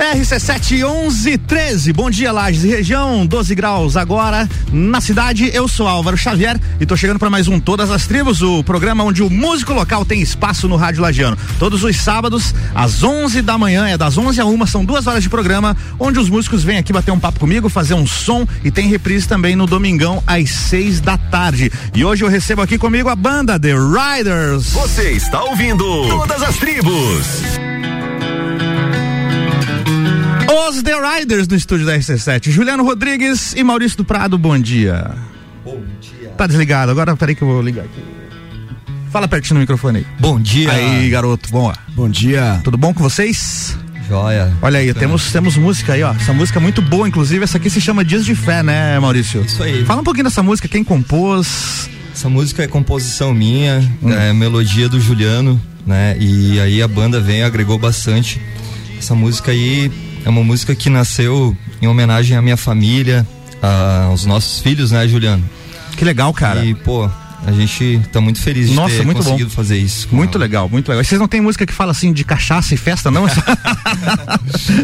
RC7 11 13. Bom dia, Lages e região. 12 graus agora na cidade. Eu sou Álvaro Xavier e tô chegando para mais um Todas as Tribos, o programa onde o músico local tem espaço no Rádio Lagiano. Todos os sábados, às 11 da manhã, é das 11 a 1, são duas horas de programa, onde os músicos vêm aqui bater um papo comigo, fazer um som e tem reprise também no domingão às 6 da tarde. E hoje eu recebo aqui comigo a banda The Riders. Você está ouvindo Todas as Tribos. Os The Riders no estúdio da RC7. Juliano Rodrigues e Maurício do Prado, bom dia. Bom dia. Tá desligado, agora peraí que eu vou ligar aqui. Fala pertinho no microfone aí. Bom dia. Aí, garoto, bom. Bom dia. Tudo bom com vocês? Joia. Olha aí, temos, temos música aí, ó. Essa música é muito boa, inclusive. Essa aqui se chama Dias de Fé, né, Maurício? Isso aí. Fala um pouquinho dessa música, quem compôs? Essa música é composição minha, hum. é melodia do Juliano, né? E aí a banda vem agregou bastante. Essa música aí é uma música que nasceu em homenagem à minha família, aos nossos filhos, né, Juliano? Que legal, cara. E, pô, a gente tá muito feliz de Nossa, ter muito conseguido bom. fazer isso. Muito ela. legal, muito legal. E vocês não tem música que fala assim de cachaça e festa, não?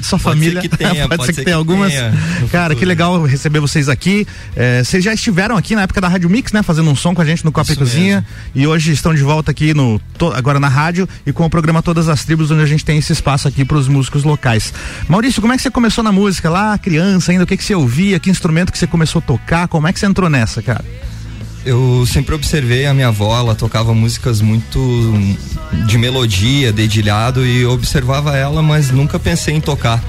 Sua família. Ser que tenha, pode, pode ser que, tenha algumas. Tenha Cara, que legal receber vocês aqui. É, vocês já estiveram aqui na época da Rádio Mix, né? Fazendo um som com a gente no Copa e Cozinha. Mesmo. E hoje estão de volta aqui no agora na rádio e com o programa Todas as Tribos, onde a gente tem esse espaço aqui para os músicos locais. Maurício, como é que você começou na música lá, criança ainda? O que, que você ouvia? Que instrumento que você começou a tocar? Como é que você entrou nessa, cara? Eu sempre observei a minha avó, ela tocava músicas muito de melodia, dedilhado e observava ela, mas nunca pensei em tocar.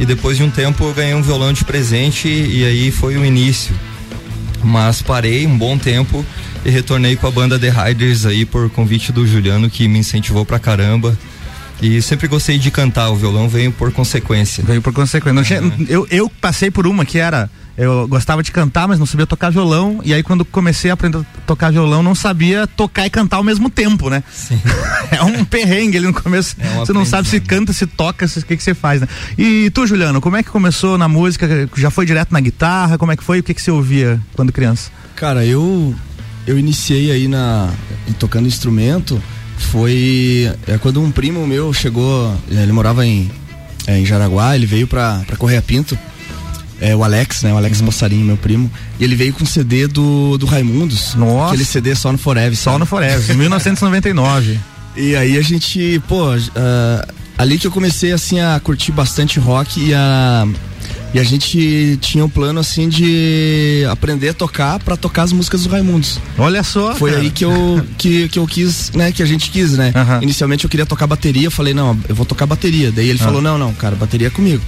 E depois de um tempo eu ganhei um violão de presente e aí foi o início. Mas parei um bom tempo e retornei com a banda The Riders aí por convite do Juliano que me incentivou pra caramba. E sempre gostei de cantar, o violão veio por consequência. Veio por consequência. Uhum. Eu, eu passei por uma que era eu gostava de cantar, mas não sabia tocar violão. E aí, quando comecei a aprender a tocar violão, não sabia tocar e cantar ao mesmo tempo, né? Sim. é um perrengue ali no começo. É você não sabe se canta, se toca, o que, que você faz, né? E tu, Juliano, como é que começou na música? Já foi direto na guitarra? Como é que foi? O que, que você ouvia quando criança? Cara, eu eu iniciei aí na tocando instrumento foi é, quando um primo meu chegou, ele morava em, é, em Jaraguá, ele veio pra, pra Correia Pinto é, o Alex, né? O Alex uhum. Mossarinho, meu primo. E ele veio com um CD do, do Raimundos. Nossa. Aquele CD só no Forever. Só no Forever, 1999. E aí a gente, pô, uh, ali que eu comecei assim a curtir bastante rock e a e a gente tinha um plano assim de aprender a tocar para tocar as músicas do Raimundos. Olha só. Foi cara. aí que eu, que, que eu quis, né? Que a gente quis, né? Uhum. Inicialmente eu queria tocar bateria, eu falei, não, eu vou tocar bateria. Daí ele uhum. falou, não, não, cara, bateria é comigo.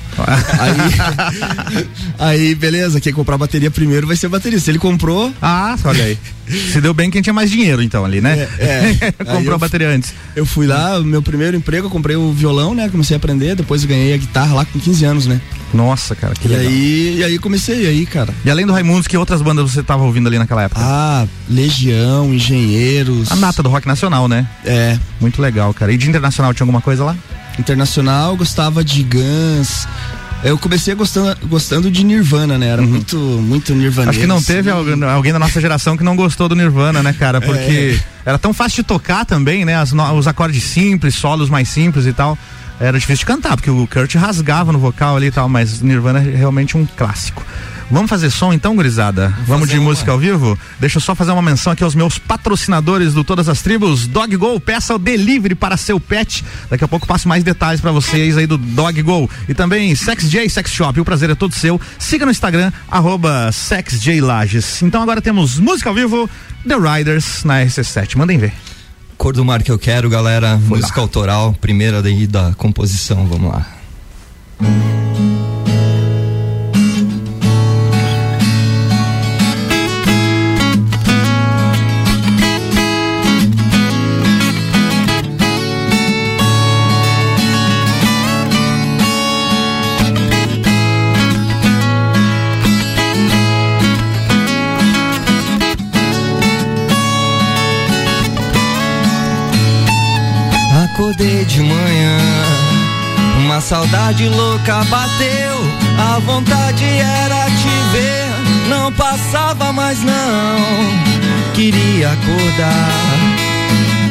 aí, aí, beleza, quem comprar bateria primeiro vai ser bateria. Se ele comprou. Ah, olha aí. Se deu bem quem tinha mais dinheiro, então, ali, né? É. é. Comprou a bateria antes. Eu fui lá, meu primeiro emprego, eu comprei o violão, né? Comecei a aprender, depois ganhei a guitarra lá com 15 anos, né? Nossa, cara, que e legal. Aí, e aí comecei aí, cara. E além do Raimundos, que outras bandas você tava ouvindo ali naquela época? Ah, Legião, Engenheiros. A nata do rock nacional, né? É. Muito legal, cara. E de internacional tinha alguma coisa lá? Internacional, gostava de Guns, eu comecei gostando, gostando de Nirvana, né? Era uhum. muito, muito Nirvana. Acho que não teve alguém, alguém da nossa geração que não gostou do Nirvana, né, cara? Porque é. era tão fácil de tocar também, né? As, os acordes simples, solos mais simples e tal. Era difícil de cantar, porque o Kurt rasgava no vocal ali e tal, mas Nirvana é realmente um clássico. Vamos fazer som então, gurizada? Vamos, Vamos de uma. música ao vivo? Deixa eu só fazer uma menção aqui aos meus patrocinadores do Todas as Tribos. Dog Go, peça o delivery para seu pet. Daqui a pouco passo mais detalhes para vocês aí do Dog Go. E também Sex J Sex Shop, o prazer é todo seu. Siga no Instagram, arroba SexJLages. Então agora temos música ao vivo, The Riders na RC7. Mandem ver. Cor do mar que eu quero, galera. Foi música lá. autoral, primeira daí da composição, vamos lá. Saudade louca bateu, a vontade era te ver. Não passava mais não, queria acordar.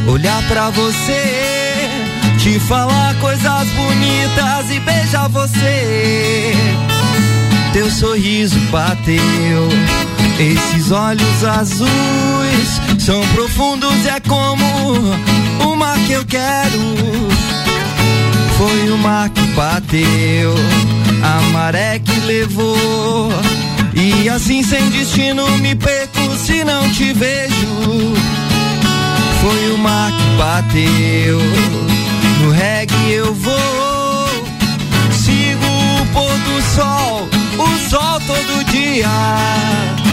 olhar pra você, te falar coisas bonitas e beijar você. Teu sorriso bateu, esses olhos azuis são profundos, é como o mar que eu quero. Foi o mar que bateu, a maré que levou. E assim sem destino me perco se não te vejo. Foi o mar que bateu, no reggae eu vou. Sigo o pôr do sol, o sol todo dia.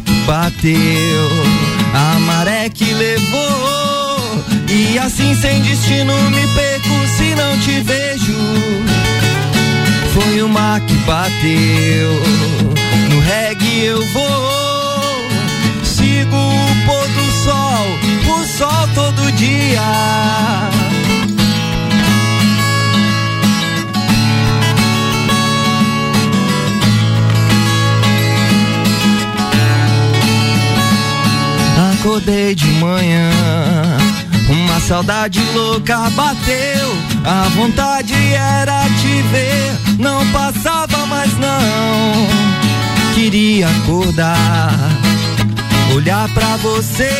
Que bateu, a maré que levou. E assim sem destino me perco se não te vejo. Foi o mar que bateu, no reggae eu vou. Sigo o pôr do sol, o sol todo dia. Acordei de manhã. Uma saudade louca bateu. A vontade era te ver. Não passava mais não. Queria acordar, olhar pra você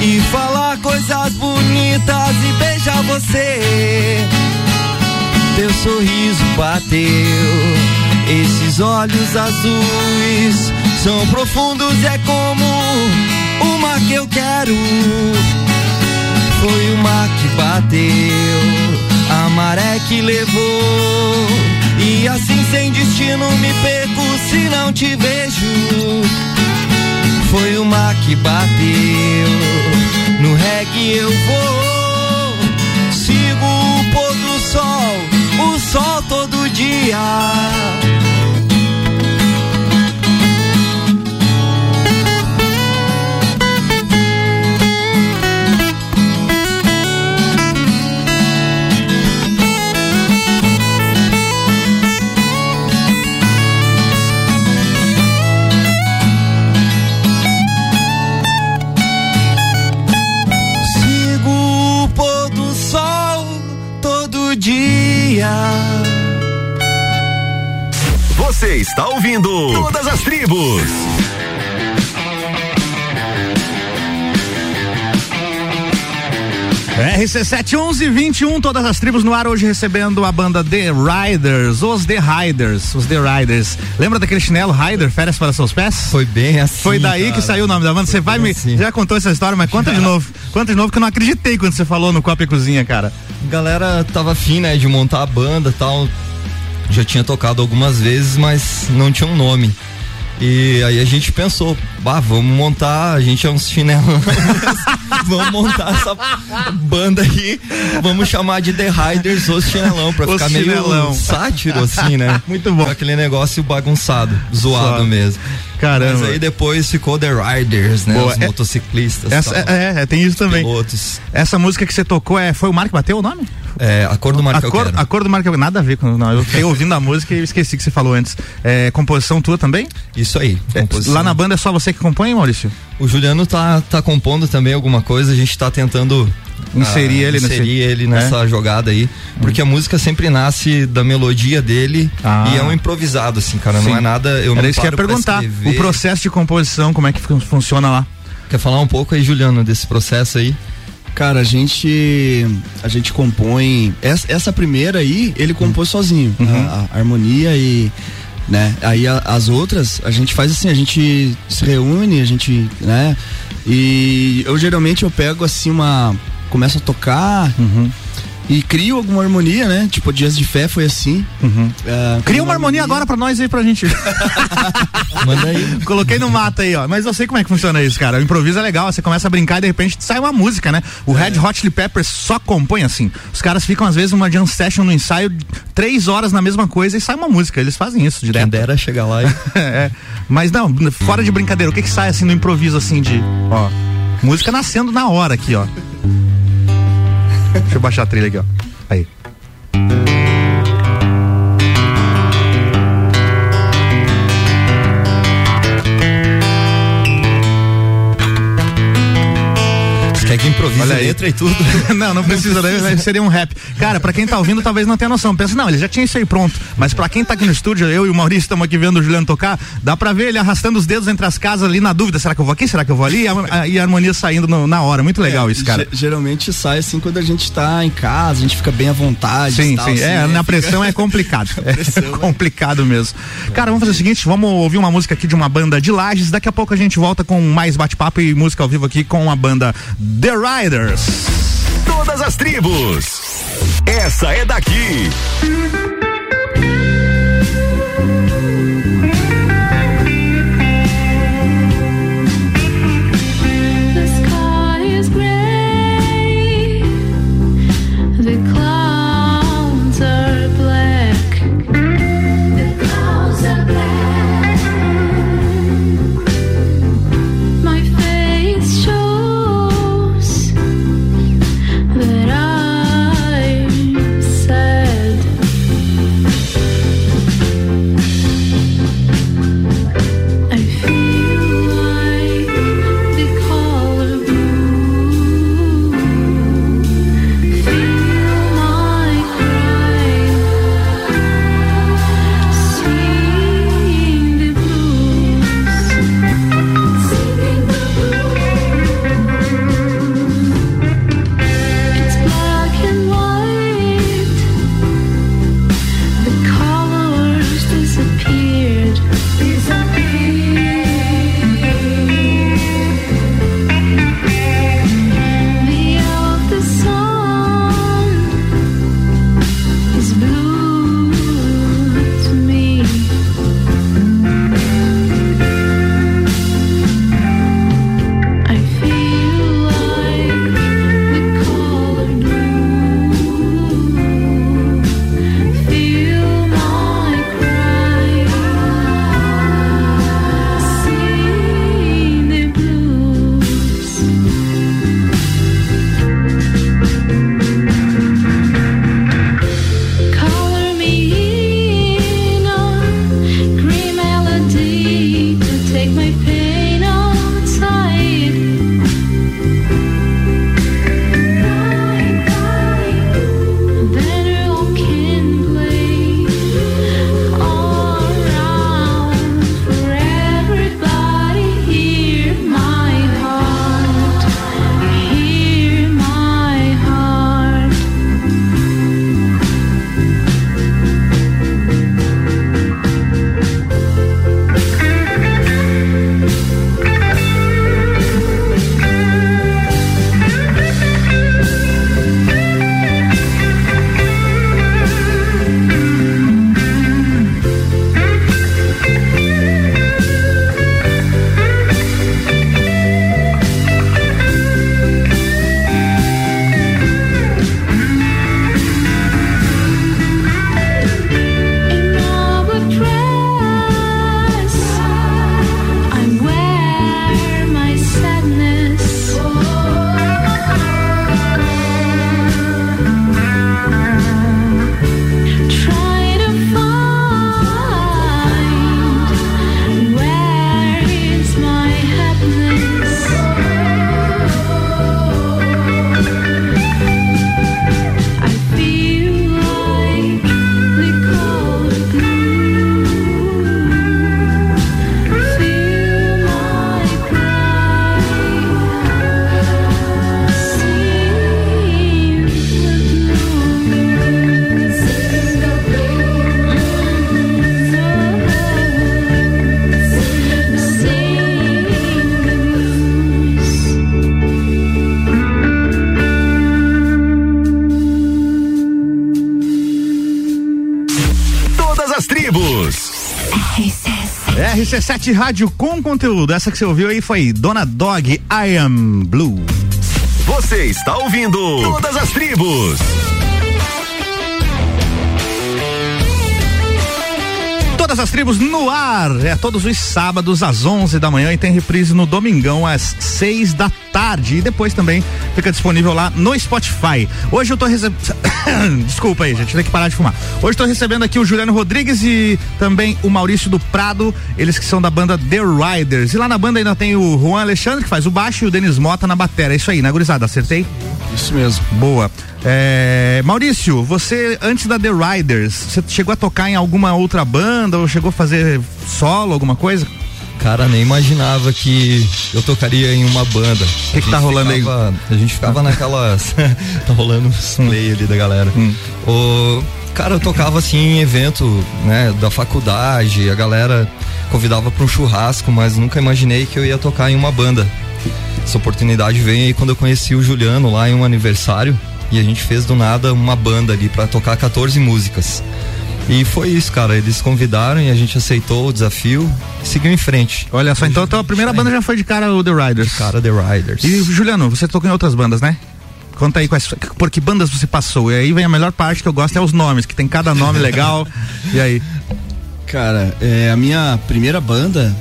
e falar coisas bonitas e beijar você. Teu sorriso bateu, esses olhos azuis são profundos, é como o mar que eu quero foi o mar que bateu, a maré que levou. E assim sem destino me perco se não te vejo. Foi o mar que bateu, no reggae eu vou. Sigo o pôr do sol, o sol todo dia. Você está ouvindo Todas as Tribos. RC71121, todas as tribos no ar hoje recebendo a banda The Riders, os The Riders, os The Riders. Lembra daquele chinelo Rider, férias para seus pés? Foi bem assim. Foi daí cara. que saiu o nome da banda. Você vai me. Assim. Já contou essa história, mas conta de novo. Conta de novo que eu não acreditei quando você falou no Copa e Cozinha, cara. Galera tava afim, né, de montar a banda tal já tinha tocado algumas vezes, mas não tinha um nome. E aí a gente pensou, bah, vamos montar, a gente é uns chinelão, vamos montar essa banda aí, vamos chamar de The Riders os chinelão, pra os ficar chinelão. meio sátiro assim, né? Muito bom. aquele negócio bagunçado, zoado Só. mesmo. Caramba. Mas aí depois ficou The Riders, né? Boa. Os é, motociclistas. Essa, é, é, tem isso também. Pilotos. Essa música que você tocou é, foi o Marco Bateu o nome? É, a cor do Marco a cor, a cor do Marco Nada a ver com. Não, eu fiquei ouvindo a música e esqueci que você falou antes. É, composição tua também? Isso aí. É, lá na banda é só você que compõe, Maurício? O Juliano tá, tá compondo também alguma coisa, a gente tá tentando inserir ah, ele, inserir nesse... ele nessa é? jogada aí, porque a música sempre nasce da melodia dele ah. e é um improvisado assim, cara, Sim. não é nada, eu Era não isso que ia perguntar, o processo de composição, como é que funciona lá? Quer falar um pouco aí, Juliano, desse processo aí? Cara, a gente a gente compõe essa, essa primeira aí, ele compôs sozinho, uhum. a, a, harmonia e né? Aí a, as outras a gente faz assim, a gente se reúne, a gente, né? E eu geralmente eu pego assim uma começo a tocar uhum. E crio alguma harmonia, né? Tipo, Dias de Fé foi assim. Uhum. Uh, Cria uma harmonia, harmonia agora pra nós aí pra gente. Manda aí. Coloquei no mato aí, ó. Mas eu sei como é que funciona isso, cara. O improviso é legal, você começa a brincar e de repente sai uma música, né? O é. Red Hot Chili Peppers só compõe assim. Os caras ficam, às vezes, uma jam session no ensaio, três horas na mesma coisa e sai uma música. Eles fazem isso direto. Quem dera chegar lá e... é. Mas não, fora de brincadeira, o que que sai assim no improviso assim de, ó, música nascendo na hora aqui, ó. Deixa eu baixar a trilha aqui, ó. Aí. Quer que improvisa Olha letra e tudo? não, não precisa, daí seria um rap. Cara, pra quem tá ouvindo, talvez não tenha noção. Pensa, não, ele já tinha isso aí pronto. Mas pra quem tá aqui no estúdio, eu e o Maurício estamos aqui vendo o Juliano tocar, dá pra ver ele arrastando os dedos entre as casas ali na dúvida, será que eu vou aqui, será que eu vou ali? E a, e a harmonia saindo no, na hora. Muito legal é, isso, cara. Geralmente sai assim quando a gente tá em casa, a gente fica bem à vontade. Sim, tal, sim. Assim, é, né? na pressão é complicado. é né? complicado mesmo. Cara, vamos fazer o seguinte, vamos ouvir uma música aqui de uma banda de Lages, daqui a pouco a gente volta com mais bate-papo e música ao vivo aqui com a banda The Riders. Todas as tribos. Essa é daqui. RC7 Rádio com conteúdo. Essa que você ouviu aí foi Dona Dog I Am Blue. Você está ouvindo Todas as Tribos. Todas as tribos no ar. É todos os sábados às 11 da manhã e tem reprise no domingão às 6 da tarde. E depois também fica disponível lá no Spotify. Hoje eu tô recebendo. Desculpa aí, gente, tem que parar de fumar. Hoje estou recebendo aqui o Juliano Rodrigues e também o Maurício do Prado, eles que são da banda The Riders. E lá na banda ainda tem o Juan Alexandre, que faz o baixo, e o Denis Mota na bateria. É isso aí, né, gurizada? Acertei? Isso mesmo. Boa. É, Maurício, você antes da The Riders, você chegou a tocar em alguma outra banda ou chegou a fazer solo, alguma coisa? Cara, nem imaginava que eu tocaria em uma banda. O que, que tá rolando ficava, aí? A gente ficava naquelas. tá rolando hum. play ali da galera. Hum. O, cara, eu tocava assim em evento, né, da faculdade, a galera convidava para um churrasco, mas nunca imaginei que eu ia tocar em uma banda. Essa oportunidade veio aí quando eu conheci o Juliano lá em um aniversário e a gente fez do nada uma banda ali para tocar 14 músicas. E foi isso, cara. Eles convidaram e a gente aceitou o desafio e seguiu em frente. Olha só, então, então a primeira banda já foi de cara o The Riders. De cara The Riders. E Juliano, você tocou em outras bandas, né? Conta aí quais, por que bandas você passou. E aí vem a melhor parte que eu gosto é os nomes, que tem cada nome legal. E aí? Cara, é, a minha primeira banda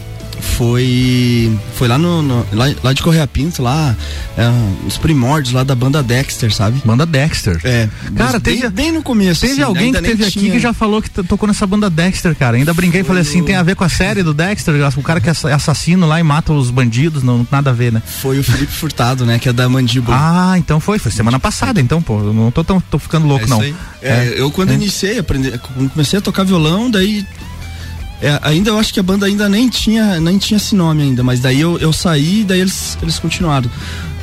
foi foi lá no, no lá, lá, de Correia Pinto lá é, os primórdios lá da banda Dexter sabe? Banda Dexter. É cara teve bem, bem no começo teve assim, alguém que teve aqui tinha... que já falou que tocou nessa banda Dexter cara. Ainda brinquei e falei assim tem a ver com a série do Dexter? O cara que é assassino lá e mata os bandidos não nada a ver né? Foi o Felipe Furtado né que é da Mandíbula ah então foi foi semana passada então pô. Não tô tão tô ficando louco é não. é, é, eu quando é. iniciei aprendi, comecei a tocar violão daí é, ainda eu acho que a banda ainda nem tinha, nem tinha esse nome ainda, mas daí eu, eu saí e daí eles, eles continuaram.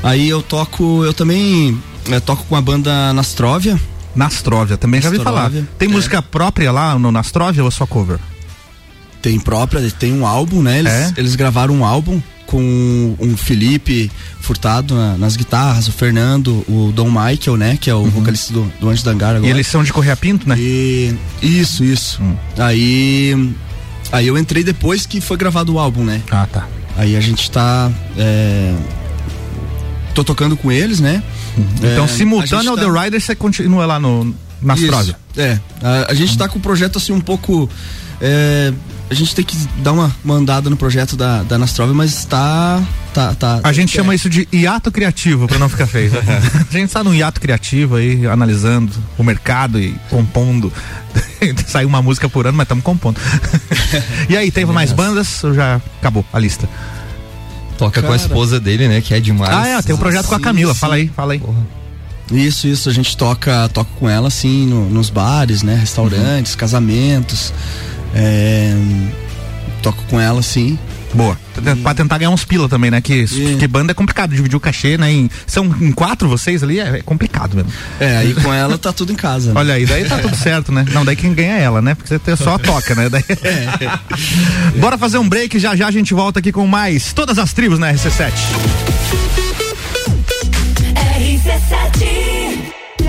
Aí eu toco, eu também é, toco com a banda Nastrovia. Nastrovia, também já ouvi falar. Tem é. música própria lá no Nastrovia ou é só cover? Tem própria, tem um álbum, né? Eles, é? eles gravaram um álbum com um Felipe Furtado na, nas guitarras, o Fernando, o Dom Michael, né? Que é o uhum. vocalista do, do Anjo da Angara agora. E eles são de Correia Pinto, né? E, isso, isso. Hum. Aí Aí eu entrei depois que foi gravado o álbum, né? Ah, tá. Aí a gente tá. É... Tô tocando com eles, né? Uhum. Então, é, simultâneo ao tá... The Rider, você continua lá no, na Austrália? É. A, a gente tá com o projeto assim um pouco. É, a gente tem que dar uma mandada no projeto da, da Nastrovia, mas tá. tá, tá a gente é. chama isso de hiato criativo, para não ficar feio. a gente tá num hiato criativo aí, analisando o mercado e compondo. Saiu uma música por ano, mas estamos compondo. e aí, teve mais bandas ou já acabou a lista? Toca Cara. com a esposa dele, né? Que é demais. Ah, é, tem um projeto sim, com a Camila. Sim. Fala aí, fala aí. Porra. Isso, isso, a gente toca, toca com ela assim no, nos bares, né? Restaurantes, uhum. casamentos. É, toco com ela, sim. Boa. E... Pra tentar ganhar uns pila também, né? Que, e... que banda é complicado, dividir o cachê, né? Em, são em quatro vocês ali, é, é, complicado mesmo. É, aí com ela tá tudo em casa. Né? Olha aí, daí tá tudo certo, né? Não, daí quem ganha é ela, né? Porque você só toca, né? Daí... É. Bora fazer um break, já já a gente volta aqui com mais Todas as Tribos na RC7. RC7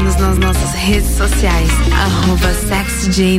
Siga-nos nas nossas redes sociais, arroba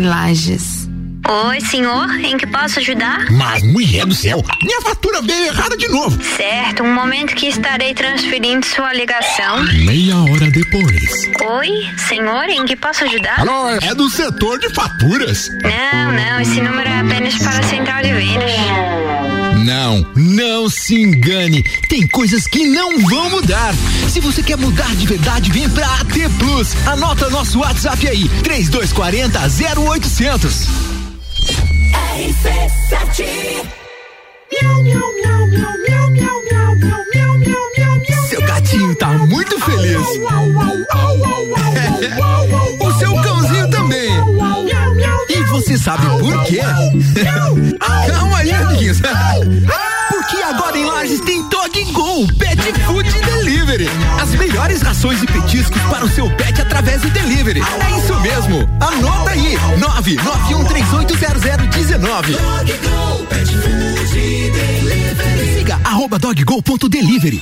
Lages. Oi, senhor, em que posso ajudar? Mas, mulher do céu, minha fatura veio errada de novo. Certo, um momento que estarei transferindo sua ligação. Meia hora depois. Oi, senhor, em que posso ajudar? Alô, é do setor de faturas. Não, não, esse número é apenas para a central de vendas. Não, não se engane. Tem coisas que não vão mudar. Se você quer mudar de verdade, vem pra AT Plus. Anota nosso WhatsApp aí: 3240 0800. RC7 Seu gatinho tá muito feliz. o seu. E você sabe por quê? Calma aí, amiguinhos. Porque agora em Lages tem Dog Go, Pet Food Delivery. As melhores rações e petiscos para o seu pet através do delivery. É isso mesmo. Anota aí: 991380019. Dog Go, Pet Food Delivery. Siga arroba doggo.delivery.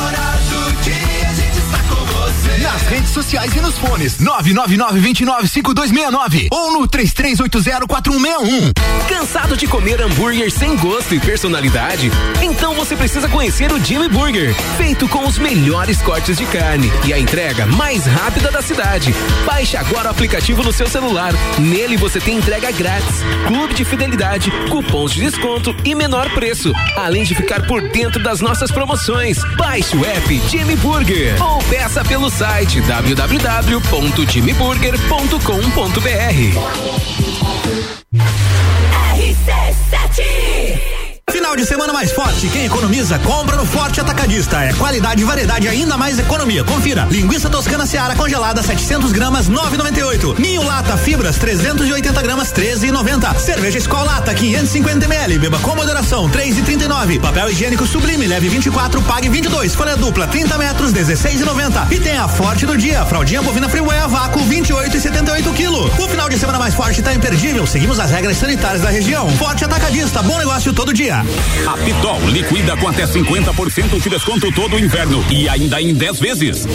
redes sociais e nos fones 999-295269 ou no 33804161. Cansado de comer hambúrguer sem gosto e personalidade? Então você precisa conhecer o Jimmy Burger, feito com os melhores cortes de carne e a entrega mais rápida da cidade. Baixe agora o aplicativo no seu celular. Nele você tem entrega grátis, clube de fidelidade, cupons de desconto e menor preço, além de ficar por dentro das nossas promoções. Baixe o app Jimmy Burger ou peça pelo site www.jimmyburger.com.br. Final de semana mais forte, quem economiza, compra no Forte Atacadista. É qualidade e variedade, ainda mais economia. Confira. Linguiça toscana Seara congelada, 700 gramas, 9,98. Ninho lata fibras, 380 gramas, 13,90. Cerveja Skol lata, 550 ml. Beba com moderação, 3,39. Papel higiênico sublime, leve 24, pague 22. Folha dupla, 30 metros, 16,90. E tem a Forte do dia, fraldinha bovina freeway a vácuo, 28,78 quilo. O final de semana mais forte tá imperdível. Seguimos as regras sanitárias da região. Forte Atacadista, bom negócio todo dia. A Pitol liquida com até 50% de desconto todo o inverno e ainda em 10 vezes.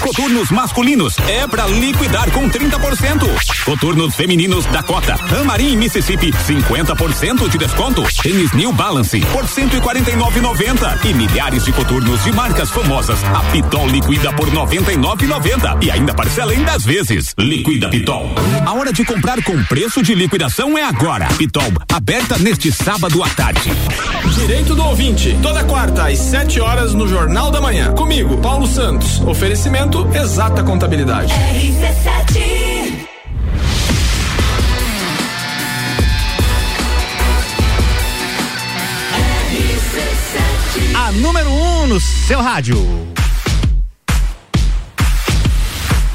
Coturnos masculinos é pra liquidar com 30%. Coturnos femininos Dakota, Amarim e Mississippi, 50% de desconto. Tênis New Balance por 149,90 e milhares de coturnos de marcas famosas. A Pitol liquida por 99,90 e ainda parcela em 10 vezes. Liquida Pitol. A hora de comprar com preço de liquidação é agora. Pitol, aberta neste sábado à tarde. Direito do ouvinte, toda quarta às 7 horas no Jornal da Manhã. Comigo, Paulo Santos. Oferecimento Exata Contabilidade. RC7. A número 1 um no seu rádio.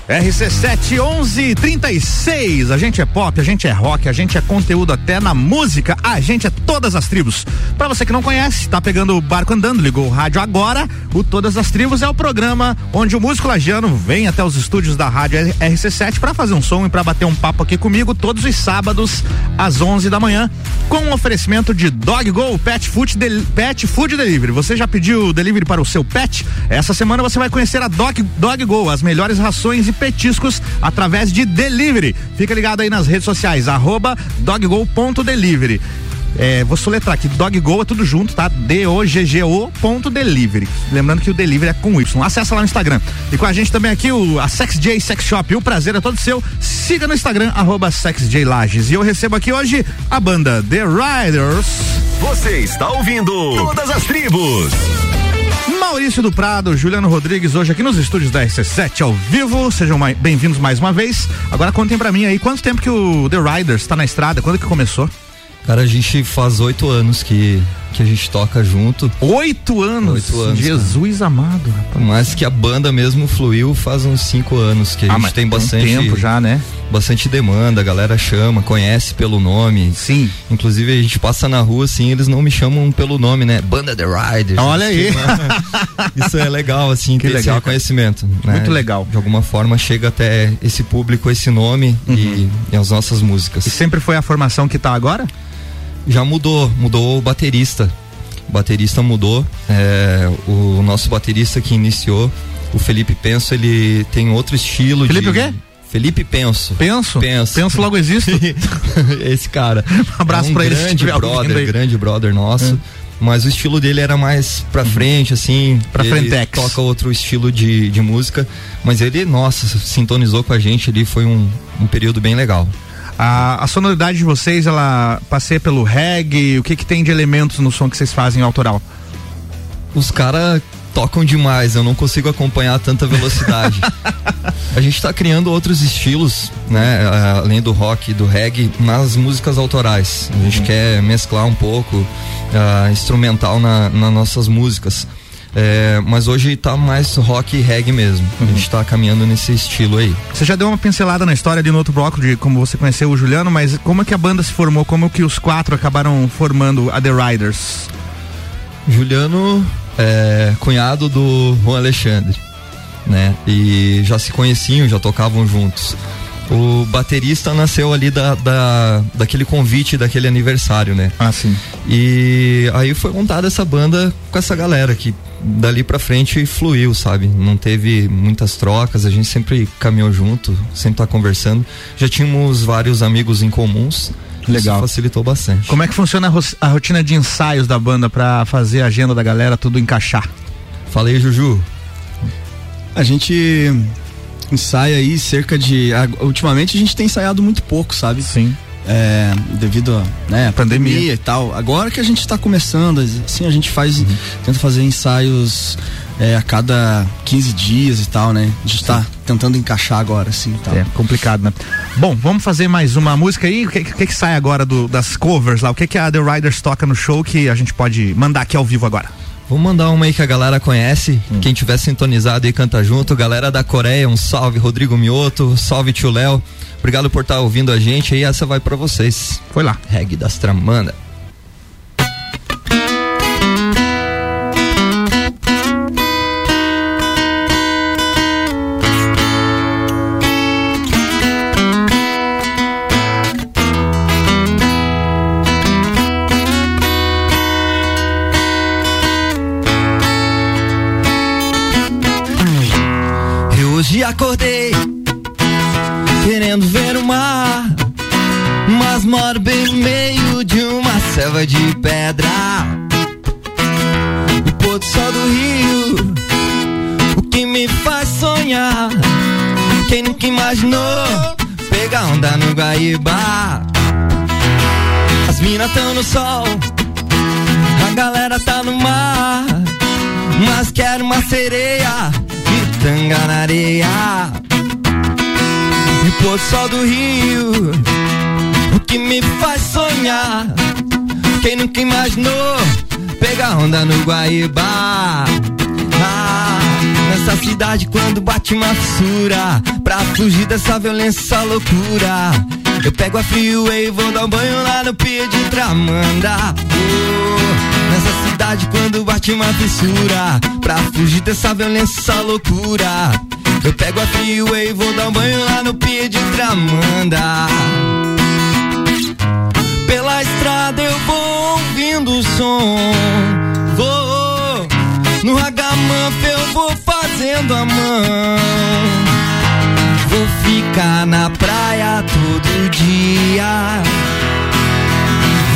RC7 1136. A gente é pop, a gente é rock, a gente é conteúdo até na música, a gente é todas as tribos. Para você que não conhece, tá pegando o barco andando, ligou o rádio agora. O Todas as Tribos é o programa onde o músico lagiano vem até os estúdios da rádio RC7 para fazer um som e para bater um papo aqui comigo todos os sábados às 11 da manhã com um oferecimento de Dog Go Pet Food, Del Pet Food Delivery. Você já pediu delivery para o seu pet? Essa semana você vai conhecer a Dog, Dog Go, as melhores rações e petiscos através de delivery. Fica ligado aí nas redes sociais, arroba doggo.delivery. É, vou soletrar aqui, Doggo é tudo junto, tá? D-O-G-G-O ponto delivery. Lembrando que o delivery é com Y. Acessa lá no Instagram. E com a gente também aqui o, a Sex J Sex Shop. O prazer é todo seu. Siga no Instagram, arroba SexJLages. E eu recebo aqui hoje a banda The Riders. Você está ouvindo Todas as Tribos. Maurício do Prado, Juliano Rodrigues, hoje aqui nos estúdios da RC7 ao vivo. Sejam bem-vindos mais uma vez. Agora contem pra mim aí quanto tempo que o The Riders tá na estrada, quando que começou? Cara, a gente faz oito anos que, que a gente toca junto. Oito anos? Oito anos. Jesus cara. amado. Rapaz. Mas que a banda mesmo fluiu faz uns cinco anos, que a ah, gente tem bastante. Tem tempo já, né? Bastante demanda, a galera chama, conhece pelo nome. Sim. Inclusive a gente passa na rua assim, eles não me chamam pelo nome, né? Banda The Riders. Olha aí. Isso é legal, assim, que ter legal, esse reconhecimento. Né? Muito legal. De alguma forma chega até esse público, esse nome uhum. e, e as nossas músicas. E sempre foi a formação que tá agora? Já mudou, mudou o baterista. O baterista mudou. É, o nosso baterista que iniciou, o Felipe Penso, ele tem outro estilo Felipe de. o quê? Felipe Penso. Penso? Penso. Penso logo existe. Esse cara. Um abraço é um pra ele grande brother, grande brother nosso. Mas o estilo dele era mais pra frente, assim. Pra ele frentex. toca outro estilo de, de música. Mas ele, nossa, sintonizou com a gente ali. Foi um, um período bem legal. A, a sonoridade de vocês, ela passeia pelo reggae? O que que tem de elementos no som que vocês fazem autoral? Os caras tocam demais, eu não consigo acompanhar tanta velocidade. a gente tá criando outros estilos, né? Além do rock e do reggae, nas músicas autorais. A gente quer mesclar um pouco ah, instrumental na, nas nossas músicas. É, mas hoje tá mais rock e reggae mesmo. A gente tá caminhando nesse estilo aí. Você já deu uma pincelada na história ali no outro bloco de como você conheceu o Juliano, mas como é que a banda se formou? Como que os quatro acabaram formando a The Riders? Juliano é cunhado do Juan Alexandre, né? E já se conheciam, já tocavam juntos. O baterista nasceu ali da, da, daquele convite, daquele aniversário, né? Ah, sim. E aí foi montada essa banda com essa galera que dali pra frente fluiu, sabe? Não teve muitas trocas, a gente sempre caminhou junto, sempre tá conversando. Já tínhamos vários amigos em comuns. Legal. Isso facilitou bastante. Como é que funciona a, ro- a rotina de ensaios da banda pra fazer a agenda da galera tudo encaixar? Fala aí, Juju. A gente ensaia aí cerca de. Ultimamente a gente tem ensaiado muito pouco, sabe? Sim. É, devido a né, Pandemia. pandemia e tal. Agora que a gente tá começando, assim, a gente faz. Uhum. Tenta fazer ensaios é, a cada 15 dias e tal, né? A gente tá tentando encaixar agora, assim e tal. É complicado, né? Bom, vamos fazer mais uma música aí. O que, que, que sai agora do- das covers lá? O que, que a The Riders toca no show que a gente pode mandar aqui ao vivo agora? Vou mandar uma aí que a galera conhece. Quem tiver sintonizado aí canta junto. Galera da Coreia, um salve, Rodrigo Mioto, salve tio Léo. Obrigado por estar ouvindo a gente aí. Essa vai pra vocês. Foi lá. Reg das Tramanda. Acordei querendo ver o mar, mas moro bem no meio de uma selva de pedra. O pôr do sol do rio, o que me faz sonhar. Quem nunca imaginou pegar onda no Guaíba? As minas tão no sol, a galera tá no mar, mas quero uma sereia tanga na areia. E pôr sol do rio, o que me faz sonhar. Quem nunca imaginou pegar onda no Guaíba? Ah, nessa cidade quando bate uma fissura, pra fugir dessa violência, loucura. Eu pego a freeway e vou dar um banho lá no Pia de Tramanda. Oh, nessa cidade quando bate uma fissura, pra fugir dessa violência, essa loucura. Eu pego a freeway e vou dar um banho lá no Pia de Tramanda. Pela estrada eu vou ouvindo o som. Vou no Hagamuff eu vou fazendo a mão. Vou ficar na praia todo dia.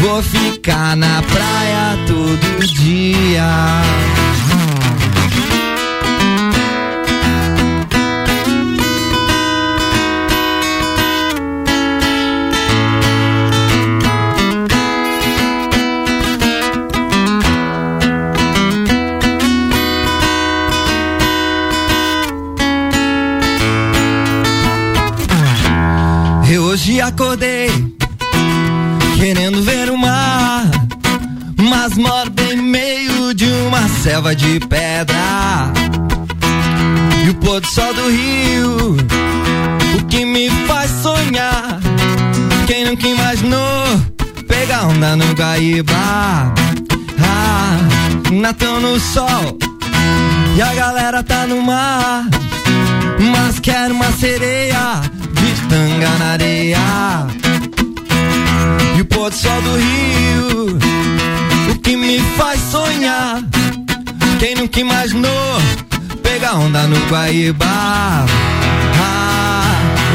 Vou ficar na praia todo dia. Eu hoje acordei querendo ver selva de pedra. E o pôr do sol do rio, o que me faz sonhar. Quem nunca imaginou pegar onda no Guaíba? Ah, Natão no sol e a galera tá no mar. Mas quero uma sereia de tanga na areia. E o pôr do sol do rio, o que me faz sonhar. Quem nunca imaginou pegar onda no Guaíba? Ah,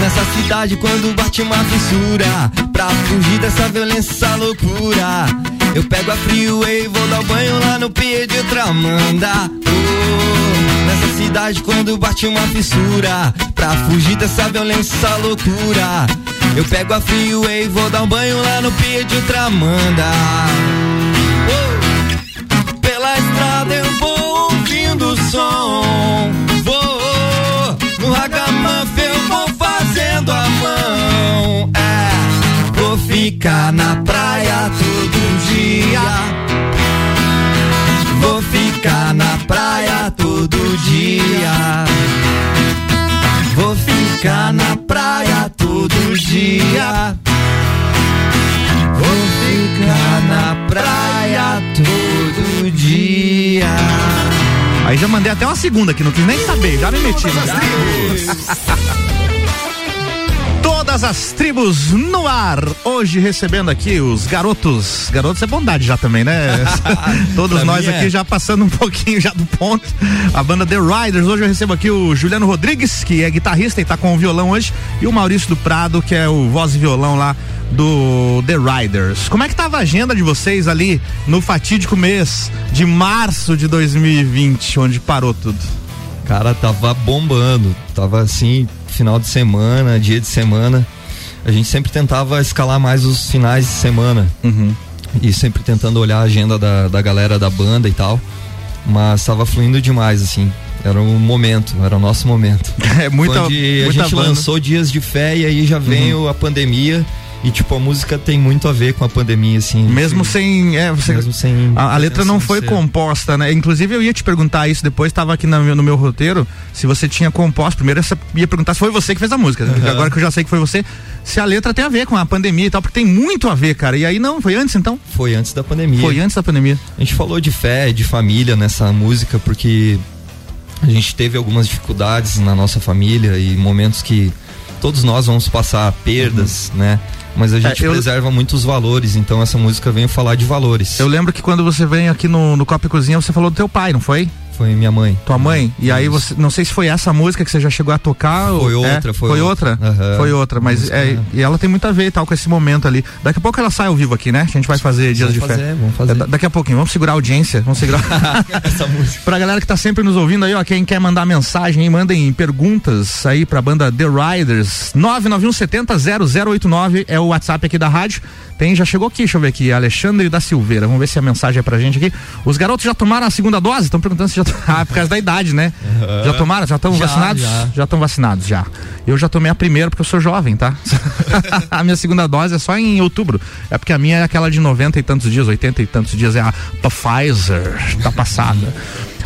Nessa cidade quando bate uma fissura Pra fugir dessa violência, loucura. Eu pego a freeway e vou dar um banho lá no pia de oh, Nessa cidade quando bate uma fissura Pra fugir dessa violência, loucura. Eu pego a freeway e vou dar um banho lá no pia de som. Vou no ragamuffin eu vou fazendo a mão. É, vou ficar na praia todo dia. Vou ficar na praia todo dia. Vou ficar na praia todo dia. Vou ficar na praia todo dia Aí já mandei até uma segunda aqui, não quis nem saber, já me meti. Todas as tribos no ar. Hoje recebendo aqui os garotos. Garotos é bondade já também, né? Todos Pra nós mim aqui é. já passando um pouquinho já do ponto. A banda The Riders. Hoje eu recebo aqui o Juliano Rodrigues, que é guitarrista e tá com o violão hoje. E o Maurício do Prado, que é o voz e violão lá do The Riders. Como é que tava a agenda de vocês ali no fatídico mês de março de 2020, onde parou tudo? Cara, tava bombando. Tava assim, final de semana, dia de semana. A gente sempre tentava escalar mais os finais de semana. E sempre tentando olhar a agenda da, da galera da banda e tal. Mas tava fluindo demais, assim. Era o momento, era o nosso momento. É muita- Onde a gente banda. lançou Dias de Fé e aí já veio a pandemia. E tipo, a música tem muito a ver com a pandemia, assim. Mesmo sem. É, você, Mesmo sem a, a letra não foi ser. composta, né? Inclusive eu ia te perguntar isso depois, estava aqui na- no meu roteiro, se você tinha composto. Primeiro eu ia perguntar se foi você que fez a música. Aham. Agora que eu já sei que foi você, se a letra tem a ver com a pandemia e tal, porque tem muito a ver, cara. E aí não, foi antes então? Foi antes da pandemia. Foi antes da pandemia. A gente falou de fé, de família nessa música, porque a gente teve algumas dificuldades na nossa família e momentos que todos nós vamos passar perdas, né? Mas a gente É, eu- preserva muitos valores, então essa música veio falar de valores. Eu lembro que quando você veio aqui no, no Copa e Cozinha, você falou do teu pai, não foi? Foi minha mãe. Tua mãe? E aí você, não sei se foi essa música que você já chegou a tocar. ou- Foi é? outra, foi foi outra. outra. Aham. Foi outra, mas é, né? e ela tem muito a ver tal com esse momento ali. Daqui a pouco ela sai ao vivo aqui, né? A gente vai fazer Dias Vamos de fazer, Fé. vamos fazer. É, da- daqui a pouquinho, vamos segurar a audiência, vamos segurar. Essa música. pra galera que tá sempre nos ouvindo aí, ó, quem quer mandar mensagem mandem perguntas aí pra banda The Riders. 991 70 0089 é o WhatsApp aqui da rádio. Tem, já chegou aqui, deixa eu ver aqui, Alexandre da Silveira. Vamos ver se a mensagem é pra gente aqui. Os garotos já tomaram a segunda dose? Estão perguntando se já Ah, por causa da idade, né? Aham. Já tomaram? Já estão vacinados? já. estão vacinados, já. Eu já tomei a primeira porque eu sou jovem, tá? a minha segunda dose é só em outubro. É porque a minha é aquela de 90 e tantos dias, 80 e tantos dias, é a Pfizer, tá passada.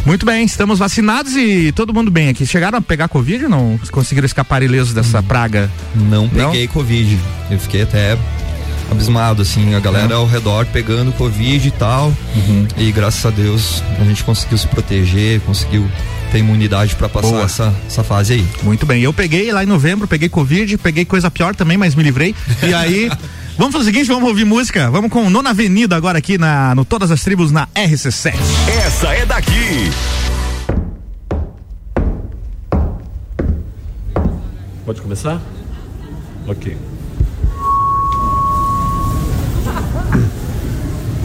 Muito bem, estamos vacinados e todo mundo bem aqui. Chegaram a pegar Covid ou não conseguiram escapar ilesos dessa praga? Não peguei Covid. Eu fiquei até abismado, assim, a galera ao redor pegando Covid e tal. E graças a Deus a gente conseguiu se proteger, conseguiu ter imunidade pra passar Boa. essa, essa fase aí. Muito bem, eu peguei lá em novembro, peguei Covid, peguei coisa pior também, mas me livrei. E aí, vamos fazer o seguinte, vamos ouvir música. Vamos com Nona Avenida agora aqui na, no Todas as Tribos na RC7. Essa é daqui. Pode começar? Ok.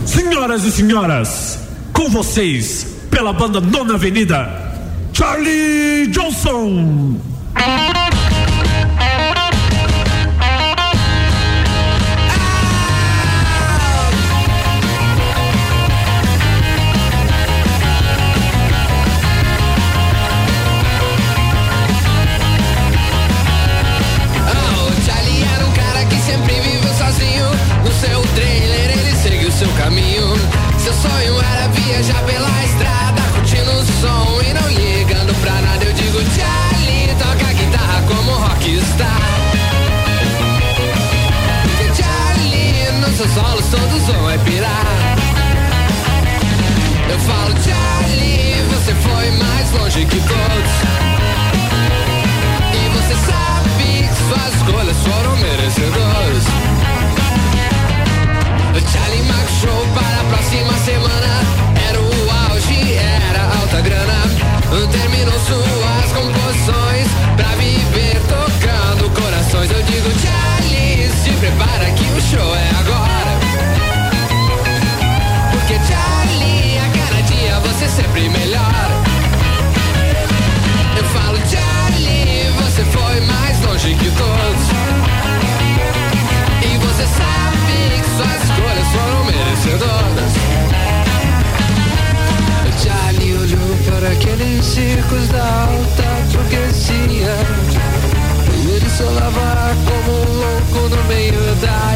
Senhoras e senhoras, com vocês, pela banda Nona Avenida, Charlie Johnson. precisam é pirar. Eu falo Charlie, você foi mais longe que todos. E você sabe que suas escolhas foram merecedoras. Charlie Max Show para a próxima semana. Era o auge, era alta grana. Terminou suas composições pra viver tocando corações. Eu digo Charlie, se prepara que o show é agora. ser sempre melhor. Eu falo, Charlie, você foi mais longe que todos. E você sabe que suas escolhas foram merecedoras. Charlie olhou para aqueles circos da alta burguesia. E ele só como um louco no meio da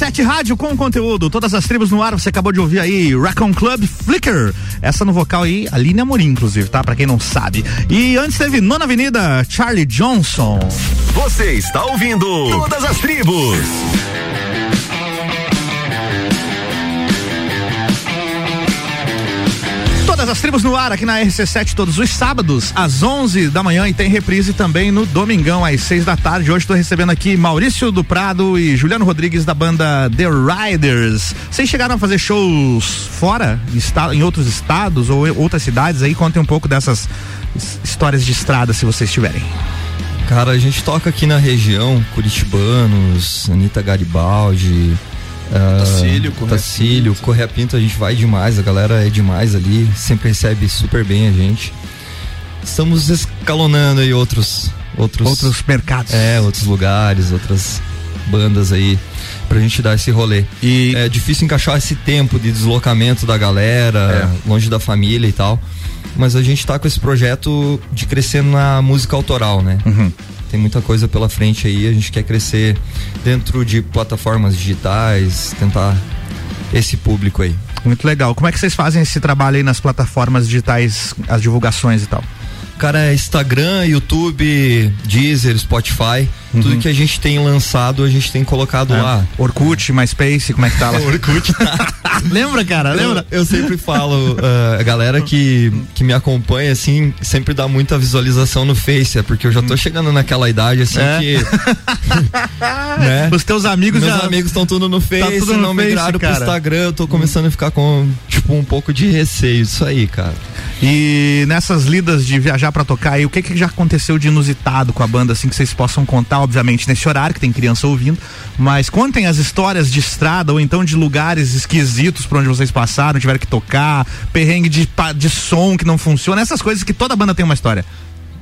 RC7 Rádio com conteúdo, todas as tribos no ar, você acabou de ouvir aí Raccoon Club Flicker, essa no vocal aí, Aline Amorim, inclusive, tá? Pra quem não sabe. E antes teve Nona Avenida, Charlie Johnson. Você está ouvindo Todas as Tribos. As tribos no ar aqui na RC7 todos os sábados às 11 da manhã e tem reprise também no domingão às 6 da tarde. Hoje estou recebendo aqui Maurício do Prado e Juliano Rodrigues da banda The Riders. Vocês chegaram a fazer shows fora, em outros estados ou outras cidades aí? Contem um pouco dessas histórias de estrada se vocês tiverem. Cara, a gente toca aqui na região, Curitibanos, Anitta Garibaldi, Tacílio, Correia Tacílio, Correia Pinto, a gente vai demais, a galera é demais ali, sempre recebe super bem a gente. Estamos escalonando aí outros outros outros mercados. É, outros lugares, outras bandas aí pra gente dar esse rolê. E é difícil encaixar esse tempo de deslocamento da galera, é. longe da família e tal. Mas a gente tá com esse projeto de crescer na música autoral, né? Uhum tem muita coisa pela frente aí. A gente quer crescer dentro de plataformas digitais, tentar esse público aí. Muito legal. Como é que vocês fazem esse trabalho aí nas plataformas digitais, as divulgações e tal? Cara, é Instagram, YouTube, Deezer, Spotify. Uhum. Tudo que a gente tem lançado, a gente tem colocado é. lá. Orkut, MySpace, como é que tá lá? Orkut tá. Lembra, cara? Lembra? Eu, eu sempre falo, uh, a galera que, que me acompanha, assim, sempre dá muita visualização no Face, é porque eu já tô chegando naquela idade, assim, é. que. né? Os teus amigos Meus já... amigos estão tudo no Face, tá tudo no não Face, migraram cara. pro Instagram, eu tô começando a ficar com, tipo, um pouco de receio disso aí, cara. E nessas lidas de viajar para tocar aí, o que que já aconteceu de inusitado com a banda, assim, que vocês possam contar, obviamente, nesse horário, que tem criança ouvindo, mas contem as histórias de estrada ou então de lugares esquisitos por onde vocês passaram, tiveram que tocar, perrengue de, de som que não funciona, essas coisas que toda banda tem uma história.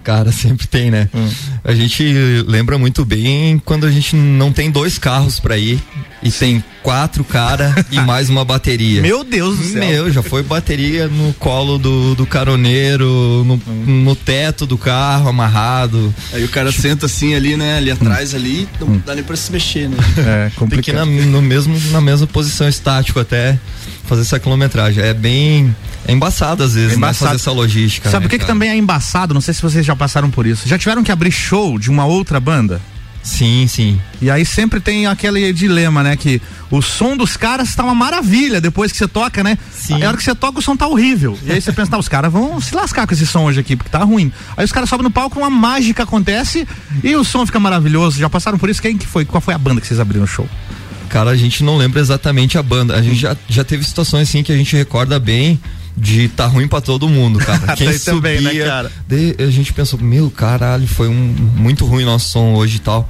Cara, sempre tem, né? Hum. A gente lembra muito bem quando a gente não tem dois carros para ir e tem quatro cara e mais uma bateria. Meu Deus do céu. Meu, já foi bateria no colo do, do caroneiro, no, hum. no teto do carro, amarrado. Aí o cara senta assim ali, né? Ali atrás ali, não hum. dá nem pra se mexer, né? É, complicado. Tem que ir na, no mesmo, na mesma posição estático até fazer essa quilometragem. É bem é embaçado às vezes, é embaçado. Né, fazer essa logística. Sabe né, o que, que também é embaçado? Não sei se vocês já passaram por isso. Já tiveram que abrir show de uma outra banda? Sim, sim. E aí sempre tem aquele dilema, né? Que o som dos caras tá uma maravilha depois que você toca, né? Sim. A hora que você toca, o som tá horrível. E aí você pensa, tá, os caras vão se lascar com esse som hoje aqui, porque tá ruim. Aí os caras sobem no palco, uma mágica acontece e o som fica maravilhoso. Já passaram por isso? Quem que foi? Qual foi a banda que vocês abriram o show? Cara, a gente não lembra exatamente a banda. A gente já, já teve situações assim que a gente recorda bem de tá ruim para todo mundo, cara. Quem subia, também, né, cara? De, a gente pensou, meu caralho, foi um muito ruim nosso som hoje e tal.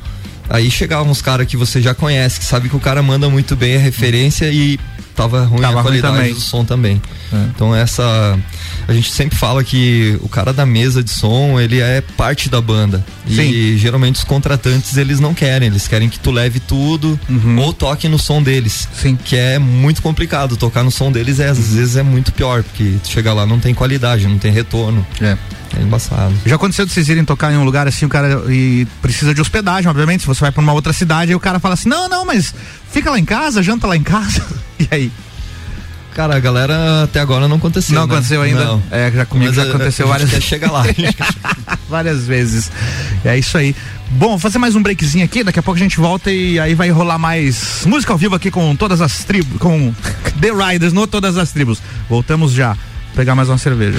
Aí chegavam uns caras que você já conhece, que sabe que o cara manda muito bem a referência e tava ruim tava a qualidade ruim do som também. É. Então essa a gente sempre fala que o cara da mesa de som, ele é parte da banda. Sim. E geralmente os contratantes, eles não querem, eles querem que tu leve tudo uhum. ou toque no som deles. Sim. Que é muito complicado, tocar no som deles é, às uhum. vezes é muito pior, porque tu chega lá não tem qualidade, não tem retorno. É. É embaçado. Já aconteceu de vocês irem tocar em um lugar assim, o cara e precisa de hospedagem, obviamente. Se você vai para uma outra cidade, aí o cara fala assim: não, não, mas fica lá em casa, janta lá em casa. e aí? Cara, a galera até agora não aconteceu. Não né? aconteceu ainda? Não. É, já comigo Mas já aconteceu a, a várias vezes. chega lá. várias vezes. É isso aí. Bom, vou fazer mais um breakzinho aqui, daqui a pouco a gente volta e aí vai rolar mais música ao vivo aqui com todas as tribos, com The Riders, no todas as tribos. Voltamos já. Vou pegar mais uma cerveja.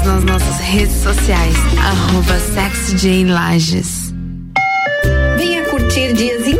9280. Siga-nos nas nossas redes sociais, arroba Lages. Venha curtir dias incríveis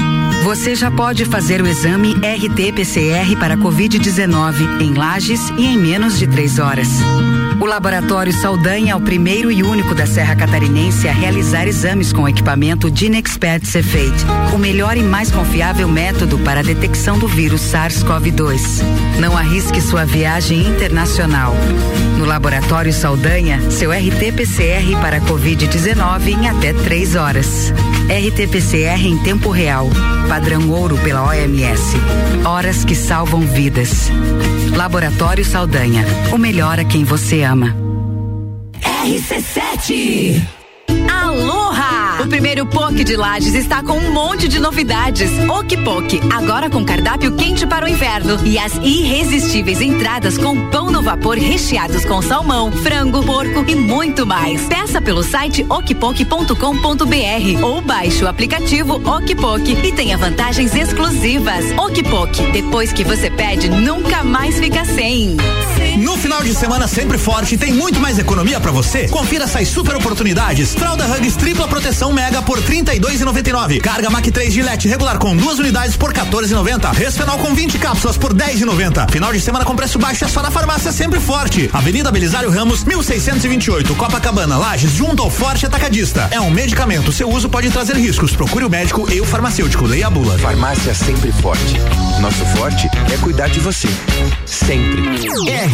Você já pode fazer o exame RT-PCR para Covid-19 em Lages e em menos de três horas. O Laboratório Saldanha é o primeiro e único da Serra Catarinense a realizar exames com equipamento Dinexpert Cefate, o melhor e mais confiável método para a detecção do vírus SARS-CoV-2. Não arrisque sua viagem internacional. No Laboratório Saldanha, seu RT-PCR para Covid-19 em até três horas. RT-PCR em tempo real. Padrão ouro pela OMS. Horas que salvam vidas. Laboratório Saldanha. O melhor a quem você ama. RC7 Aloha! O primeiro POC de Lages está com um monte de novidades. Ok Poke, agora com cardápio quente para o inverno e as irresistíveis entradas com pão no vapor recheados com salmão, frango, porco e muito mais. Peça pelo site okpok.com.br ou baixe o aplicativo Okpok e tenha vantagens exclusivas. Okpok, depois que você pede, nunca mais fica sem. No final de semana sempre forte tem muito mais economia para você. Confira essas super oportunidades. Fralda Hugs tripla proteção mega por 32,99. Carga Mac 3 Gillette regular com duas unidades por 14,90. Resfenol com 20 cápsulas por 10,90. Final de semana com preço baixo é só na farmácia sempre forte. Avenida Belisário Ramos, 1628, Copacabana, Lages, junto ao Forte Atacadista. É um medicamento. Seu uso pode trazer riscos. Procure o médico e o farmacêutico. Leia a bula. Farmácia sempre forte. Nosso forte é cuidar de você. Sempre.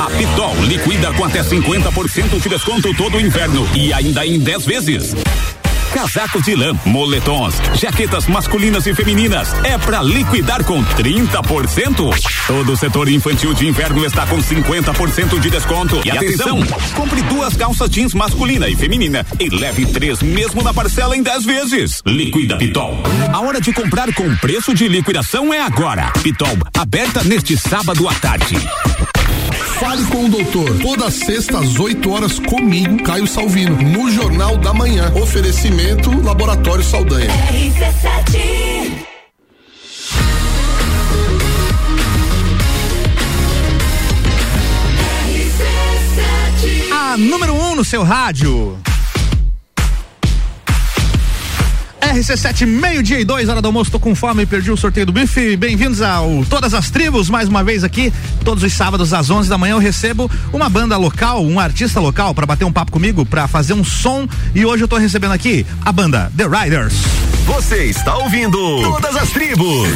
A Pitol liquida com até 50% de desconto todo o inverno e ainda em 10 vezes. Casacos de lã, moletons, jaquetas masculinas e femininas é para liquidar com 30%. Todo o setor infantil de inverno está com 50% de desconto. E, atenção, compre duas calças jeans masculina e feminina e leve três mesmo na parcela em 10 vezes. Liquida Pitol. A hora de comprar com preço de liquidação é agora. Pitol, aberta neste sábado à tarde. Fale com o doutor. Toda sexta às 8 horas comigo, Caio Salvino, no Jornal da Manhã. Oferecimento Laboratório Saldanha. RC7 A número 1 um no seu rádio. RC7, meio-dia e dois, hora do almoço, tô com fome, perdi o sorteio do bife. Bem-vindos ao Todas as Tribos, mais uma vez aqui. Todos os sábados às 11 da manhã eu recebo uma banda local, um artista local para bater um papo comigo, para fazer um som. E hoje eu tô recebendo aqui a banda The Riders. Você está ouvindo Todas as Tribos.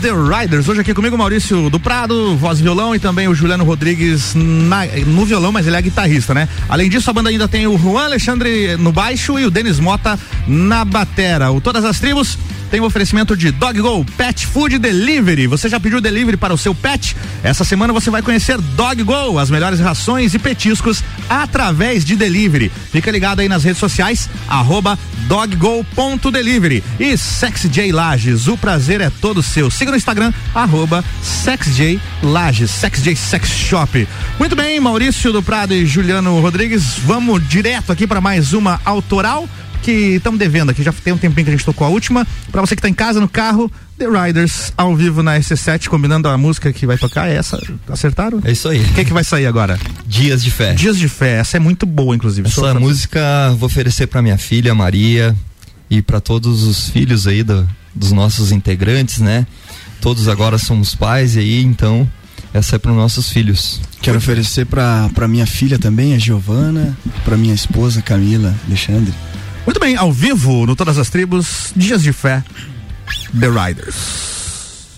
The Riders, hoje aqui comigo Maurício do Prado, voz e violão e também o Juliano Rodrigues na- no violão, mas ele é guitarrista, né? Além disso, a banda ainda tem o Juan Alexandre no baixo e o Denis Mota na batera. O Todas as Tribos tem o um oferecimento de Dog Go Pet Food Delivery. Você já pediu delivery para o seu pet? Essa semana você vai conhecer Dog Go, as melhores rações e petiscos através de delivery. Fica ligado aí nas redes sociais, arroba doggo.delivery e SexJ Lages. O prazer é todo seu. Siga no Instagram, arroba SexJ Lages, Sex Shop. Muito bem, Maurício do Prado e Juliano Rodrigues, vamos direto aqui para mais uma autoral que estamos devendo aqui. Já tem um tempinho que a gente tocou a última. Para você que está em casa, no carro, The Riders ao vivo na SC7, combinando a música que vai tocar. É essa? Acertaram? É isso aí. O que, que vai sair agora? Dias de Fé. Dias de Fé. Essa é muito boa, inclusive. Essa música vou oferecer para minha filha Maria e para todos os filhos aí do, dos nossos integrantes, né? Todos agora somos pais e aí, então essa é para os nossos filhos. Quero oferecer para minha filha também, a Giovana, para minha esposa Camila Alexandre. Muito bem, ao vivo no Todas as Tribos, Dias de Fé, The Riders.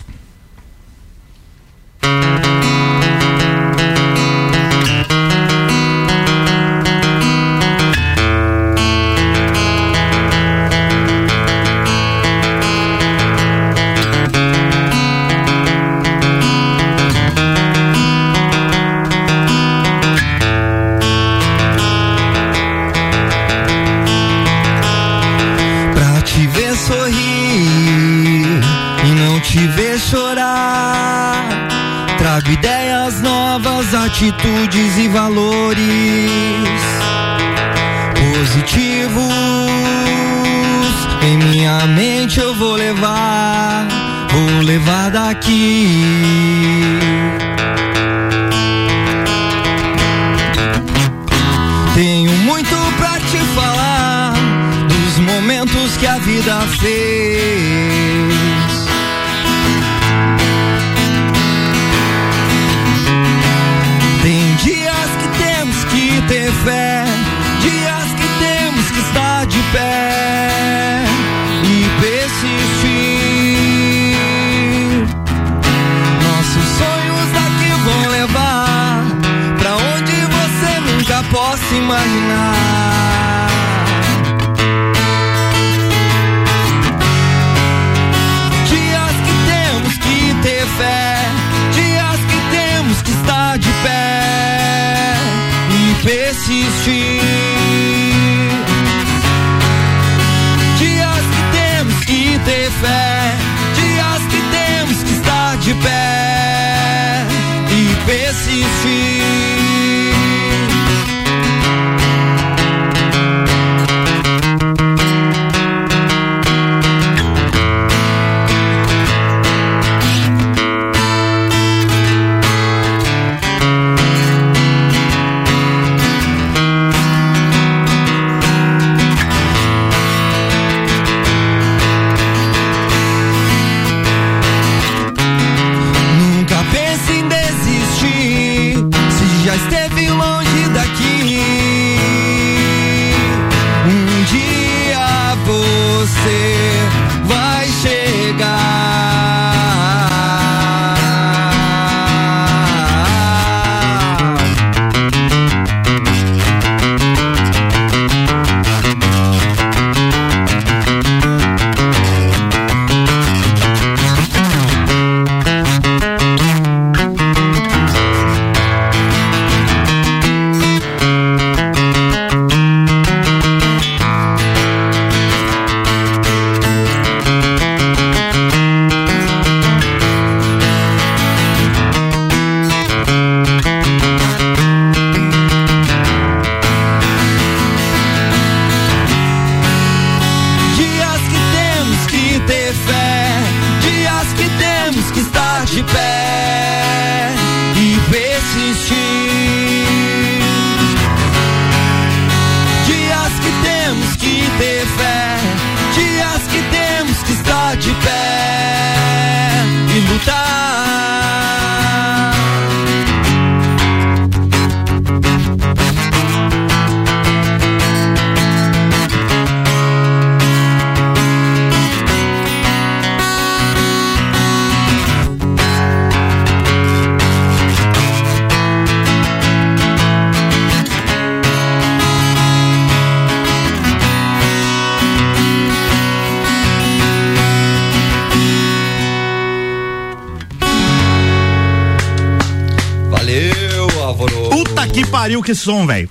Que som, velho.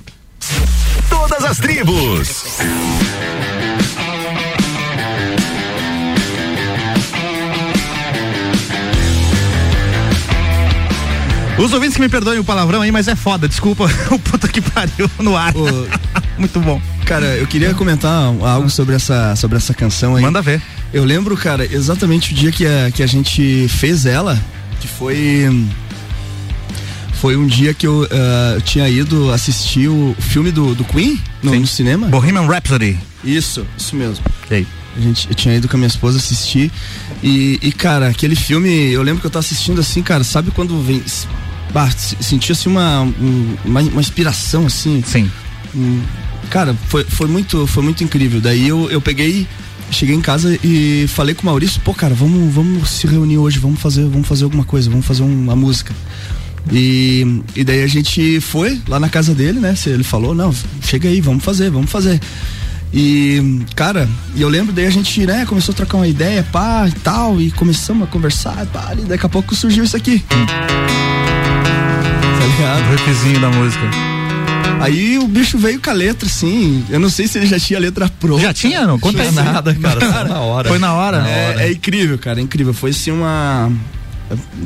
Todas as tribos. Os ouvintes que me perdoem o palavrão aí, mas é foda, desculpa o puta que pariu no ar. Muito bom. Cara, eu queria comentar algo sobre essa, sobre essa canção aí. Manda ver. Eu lembro, cara, exatamente o dia que a, que a gente fez ela, que foi. Foi um dia que eu uh, tinha ido assistir o filme do, do Queen no, no cinema. Bohemian Rhapsody. Isso, isso mesmo. Ei. A gente, eu tinha ido com a minha esposa assistir. E, e, cara, aquele filme, eu lembro que eu tava assistindo assim, cara, sabe quando vem. Bah, senti assim uma, uma, uma inspiração, assim. Sim. Um, cara, foi, foi, muito, foi muito incrível. Daí eu, eu peguei, cheguei em casa e falei com o Maurício, pô, cara, vamos, vamos se reunir hoje, vamos fazer, vamos fazer alguma coisa, vamos fazer uma música. E, e daí a gente foi lá na casa dele, né? Ele falou, não, chega aí, vamos fazer, vamos fazer. E, cara, e eu lembro daí a gente, né, começou a trocar uma ideia, pá, e tal, e começamos a conversar, pá, e daqui a pouco surgiu isso aqui. Tá ligado? O riffzinho da música. Aí o bicho veio com a letra, assim. Eu não sei se ele já tinha a letra pronta. Já tinha? Não conta aí nada, cara. cara na hora. Foi na hora. É, é, incrível, cara, é incrível. Foi assim uma.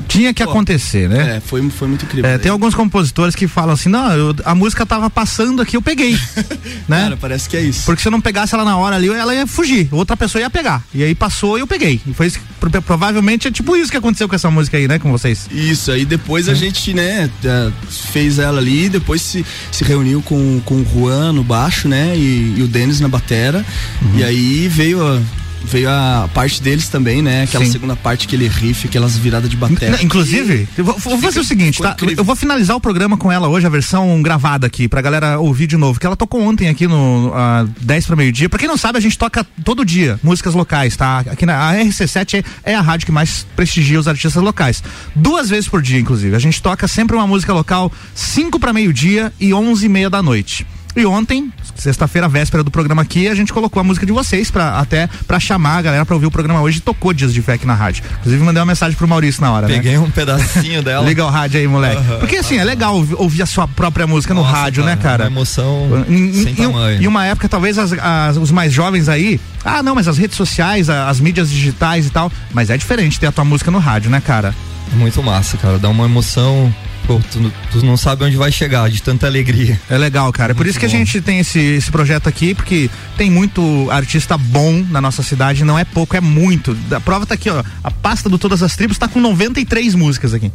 Tinha que Pô, acontecer, né? É, foi, foi muito incrível. É, tem alguns compositores que falam assim: não, eu, a música tava passando aqui, eu peguei. né? Cara, parece que é isso. Porque se eu não pegasse ela na hora ali, ela ia fugir. Outra pessoa ia pegar. E aí passou e eu peguei. E foi isso, provavelmente é tipo isso que aconteceu com essa música aí, né? Com vocês. Isso, aí depois a gente, né, é, fez ela ali, depois se, se reuniu com, com o Juan no baixo, né? E, e o Denis na batera. Uhum. E aí veio a veio a parte deles também, né? Aquela Sim. segunda parte, aquele riff, aquelas viradas de bateria. Inclusive, eu vou, vou fazer o seguinte, tá? Incrível. Eu vou finalizar o programa com ela hoje, a versão gravada aqui, pra galera ouvir de novo, que ela tocou ontem aqui no uh, 10 para meio-dia. Pra quem não sabe, a gente toca todo dia músicas locais, tá? Aqui na a RC7 é, é a rádio que mais prestigia os artistas locais. Duas vezes por dia, inclusive. A gente toca sempre uma música local, 5 para meio-dia e 11 e meia da noite. E ontem, sexta-feira, véspera do programa aqui, a gente colocou a música de vocês para até para chamar a galera para ouvir o programa hoje. Tocou Dias de Fé aqui na rádio. Inclusive mandei uma mensagem pro Maurício na hora, né? Peguei né? um pedacinho dela. Liga o rádio aí, moleque. Uhum, Porque assim, é legal ouvir a sua própria música Nossa, no rádio, cara, né, cara? Uma emoção em, sem em, tamanho. Em uma época, talvez as, as, os mais jovens aí, ah, não, mas as redes sociais, as mídias digitais e tal, mas é diferente ter a tua música no rádio, né, cara? Muito massa, cara. Dá uma emoção pô, tu, tu, não sabe onde vai chegar de tanta alegria. É legal, cara. É por isso que bom. a gente tem esse, esse projeto aqui, porque tem muito artista bom na nossa cidade, não é pouco, é muito. A prova tá aqui, ó. A pasta do Todas as Tribos tá com 93 músicas aqui.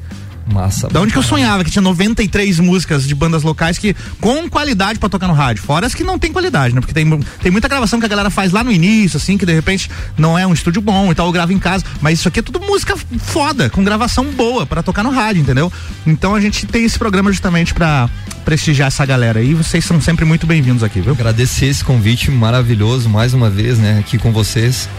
Massa. Da onde que eu sonhava que tinha 93 músicas de bandas locais que com qualidade para tocar no rádio. Fora as que não tem qualidade, né? Porque tem, tem muita gravação que a galera faz lá no início, assim, que de repente não é um estúdio bom e tal, grava em casa. Mas isso aqui é tudo música foda, com gravação boa para tocar no rádio, entendeu? Então a gente tem esse programa justamente para prestigiar essa galera aí. Vocês são sempre muito bem-vindos aqui, viu? Agradecer esse convite maravilhoso mais uma vez, né, aqui com vocês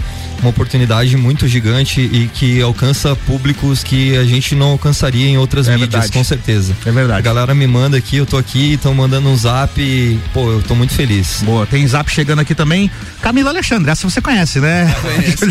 uma oportunidade muito gigante e que alcança públicos que a gente não alcançaria em outras é mídias, verdade. com certeza. É verdade. A galera me manda aqui, eu tô aqui, estão mandando um zap, e, pô, eu tô muito feliz. Boa, tem zap chegando aqui também. Camila Alexandre, essa você conhece, né?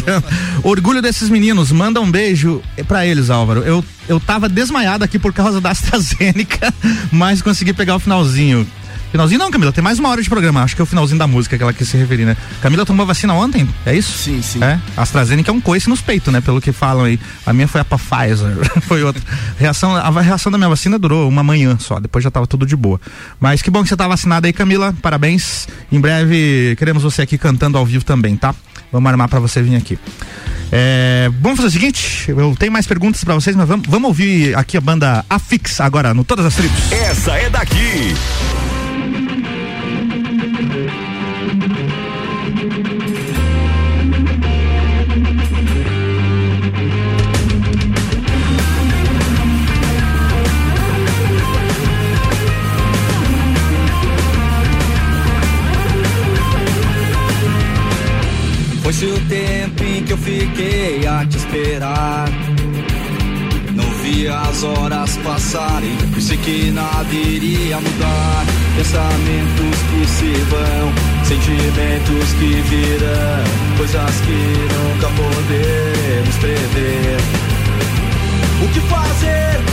Orgulho desses meninos, manda um beijo para eles, Álvaro. Eu eu tava desmaiado aqui por causa da AstraZeneca, mas consegui pegar o finalzinho. Finalzinho não, Camila, tem mais uma hora de programa. Acho que é o finalzinho da música que ela quis se referir, né? Camila tomou vacina ontem? É isso? Sim, sim. É? AstraZeneca é um coice nos peitos, né? Pelo que falam aí. A minha foi a Pfizer, foi outra. Reação, a reação da minha vacina durou uma manhã só, depois já tava tudo de boa. Mas que bom que você tá vacinada aí, Camila. Parabéns. Em breve queremos você aqui cantando ao vivo também, tá? Vamos armar para você vir aqui. É, vamos fazer o seguinte, eu tenho mais perguntas para vocês, mas vamos, vamos ouvir aqui a banda Afix agora no Todas as Tribos. Essa é daqui. Thank you. As horas passarem, pensei que nada iria mudar. Pensamentos que se vão, sentimentos que virão, coisas que nunca podemos prever. O que fazer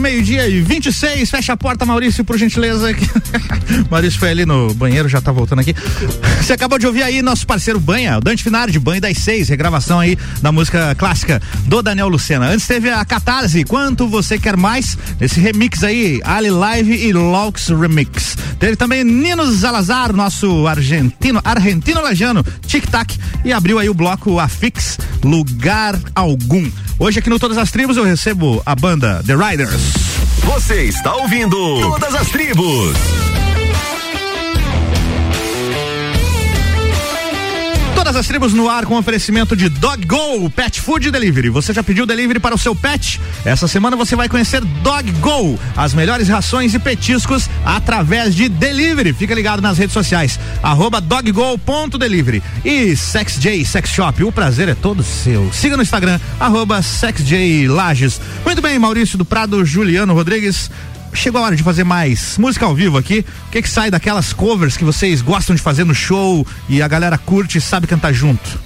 RC7, meio-dia e 26. Fecha a porta, Maurício, por gentileza. Maurício foi ali no banheiro, já tá voltando aqui. Você acabou de ouvir aí nosso parceiro Banha, o Dante Finardi, Banho das Seis, regravação aí da música clássica do Daniel Lucena. Antes teve a Catarse, Quanto Você Quer Mais, esse remix aí, Ali Live e Laux Remix. Teve também Nino Zalazar, nosso argentino, argentino lajano, Tic Tac, e abriu aí o bloco Afix, Lugar Algum. Hoje aqui no Todas as Tribos eu recebo a banda The Riders. Você está ouvindo Todas as Tribos. Todas as tribos no ar com oferecimento de Dog Go, Pet Food Delivery. Você já pediu delivery para o seu pet? Essa semana você vai conhecer Dog Go, as melhores rações e petiscos através de delivery. Fica ligado nas redes sociais, arroba doggo.delivery. E SexJ Sex Shop, o prazer é todo seu. Siga no Instagram, arroba SexJ Lages. Muito bem, Maurício do Prado, Juliano Rodrigues chegou a hora de fazer mais música ao vivo aqui. O que que sai daquelas covers que vocês gostam de fazer no show e a galera curte e sabe cantar junto?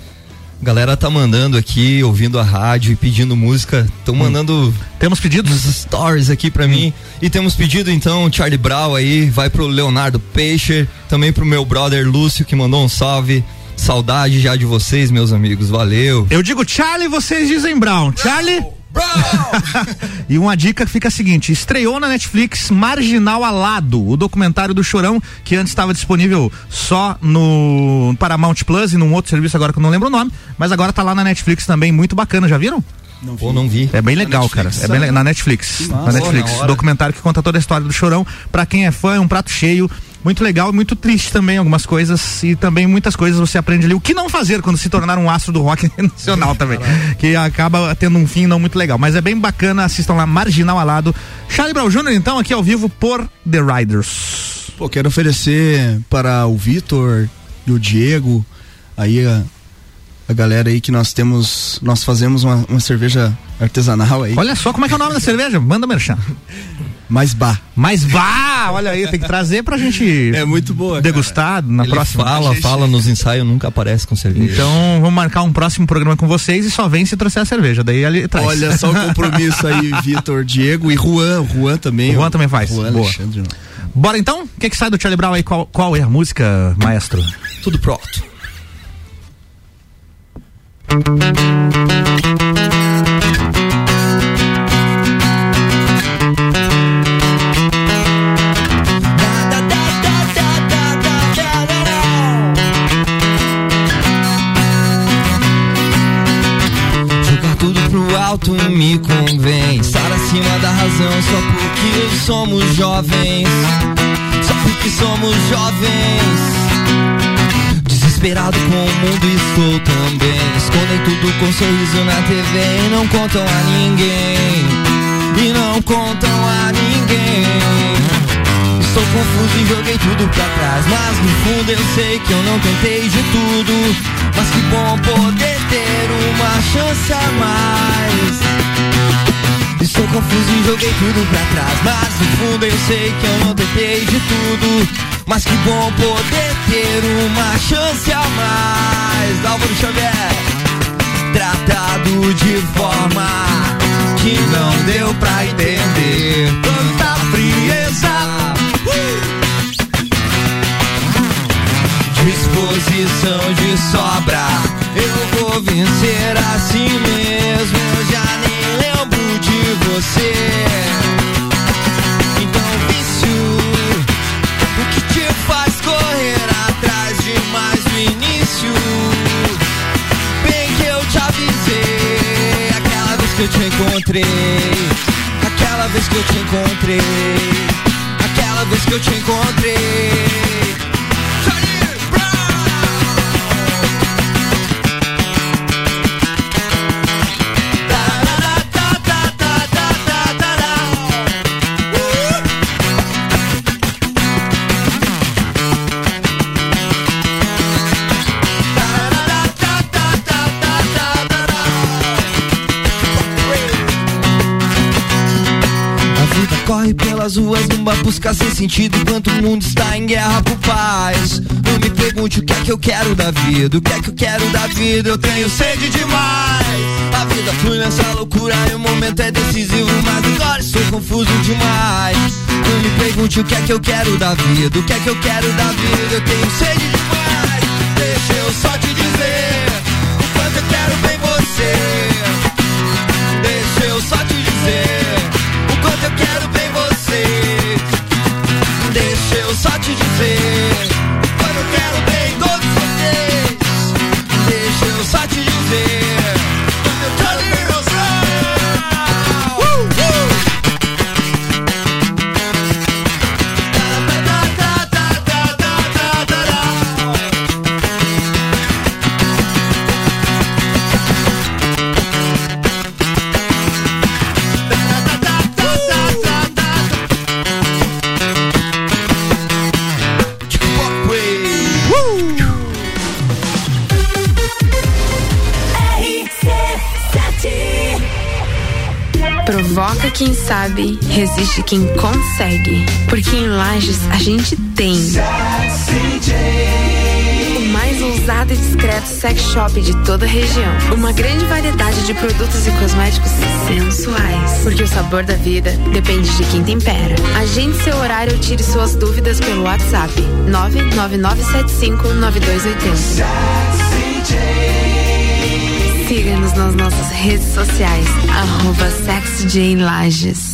Galera tá mandando aqui, ouvindo a rádio e pedindo música. Estão mandando. Temos pedidos? stories aqui para mim. E temos pedido então Charlie Brown aí, vai pro Leonardo Peixe, também pro meu brother Lúcio que mandou um salve. Saudade já de vocês, meus amigos. Valeu. Eu digo Charlie, vocês dizem Brown. Charlie? e uma dica fica a seguinte: estreou na Netflix Marginal Alado, o documentário do Chorão, que antes estava disponível só no Paramount Plus e num outro serviço agora que eu não lembro o nome, mas agora tá lá na Netflix também, muito bacana, já viram? Não vi. não vi. É bem legal, cara. É bem na Netflix. Na Netflix. Na documentário que conta toda a história do Chorão. Pra quem é fã, é um prato cheio muito legal e muito triste também algumas coisas e também muitas coisas você aprende ali o que não fazer quando se tornar um astro do rock nacional também, que acaba tendo um fim não muito legal, mas é bem bacana, assistam lá Marginal Alado. Charlie Brown Jr. então aqui ao vivo por The Riders. Pô, quero oferecer para o Vitor e o Diego aí a, a galera aí que nós temos, nós fazemos uma, uma cerveja artesanal aí. Olha só como é que é o nome da cerveja, manda merchan. Mais bar. Mais bar! Olha aí, tem que trazer pra gente. É muito boa. Degustar cara. na Ele próxima. Fala, fala nos ensaios, nunca aparece com cerveja. Então vamos marcar um próximo programa com vocês e só vem se trouxer a cerveja. Daí ele traz. Olha só o compromisso aí, Vitor, Diego e Juan. Juan também. O Juan ó. também faz. Juan Boa. Alexandre. Bora então? O que, que sai do Charlie Brown aí? Qual, qual é a música, maestro? Tudo pronto. Me convém. Estar acima da razão só porque somos jovens. Só porque somos jovens. Desesperado com o mundo estou também. Escondem tudo com sorriso na TV e não contam a ninguém. E não contam a ninguém. Estou confuso e joguei tudo pra trás. Mas no fundo eu sei que eu não tentei de tudo. Mas que bom poder ter uma chance a mais. Estou confuso e joguei tudo pra trás. Mas no fundo eu sei que eu não tentei de tudo. Mas que bom poder ter uma chance a mais. Álvaro Xavier, tratado de forma que não deu pra entender. Tanta frieza. disposição de sobra. Eu vou vencer assim mesmo. Eu já de você. Então, vício, o que te faz correr atrás demais do início? Bem que eu te avisei. Aquela vez que eu te encontrei. Aquela vez que eu te encontrei. Aquela vez que eu te encontrei. Pelas ruas numa busca sem sentido enquanto o mundo está em guerra por paz. Não me pergunte o que é que eu quero da vida, o que é que eu quero da vida, eu tenho sede demais. A vida flui nessa loucura e o momento é decisivo, mas agora estou confuso demais. Não me pergunte o que é que eu quero da vida, o que é que eu quero da vida, eu tenho sede demais. Deixa eu só te dizer o quanto eu quero bem você. Deixa eu só te dizer eu resiste quem consegue. Porque em Lages a gente tem. O mais ousado e discreto sex shop de toda a região. Uma grande variedade de produtos e cosméticos sensuais. Porque o sabor da vida depende de quem tempera. Agende seu horário ou tire suas dúvidas pelo WhatsApp 999759280. Siga-nos nas nossas redes sociais, arroba SexyJLages.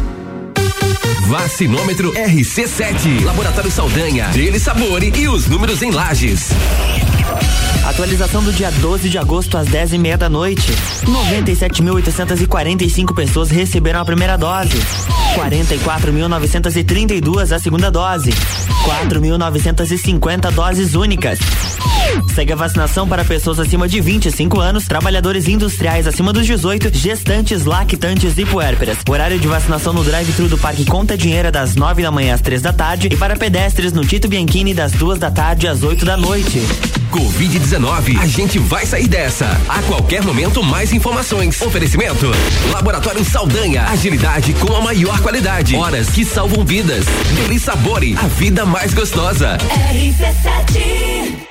Vacinômetro RC7. Laboratório Saldanha. Dele Sabore e os números em lajes. Atualização do dia 12 de agosto às 10 e meia da noite. 97.845 pessoas receberam a primeira dose. 44.932 a segunda dose. 4.950 doses únicas. Segue a vacinação para pessoas acima de 25 anos, trabalhadores industriais acima dos 18, gestantes, lactantes e puérperas. O horário de vacinação no drive-thru do Parque Conta Dinheiro é das 9 da manhã às 3 da tarde e para pedestres no Tito Bianchini das 2 da tarde às 8 da noite. Covid-19, a gente vai sair dessa. A qualquer momento, mais informações. Oferecimento: Laboratório Saldanha. Agilidade com a maior qualidade. Horas que salvam vidas. Deli Sabore, a vida mais gostosa. RC7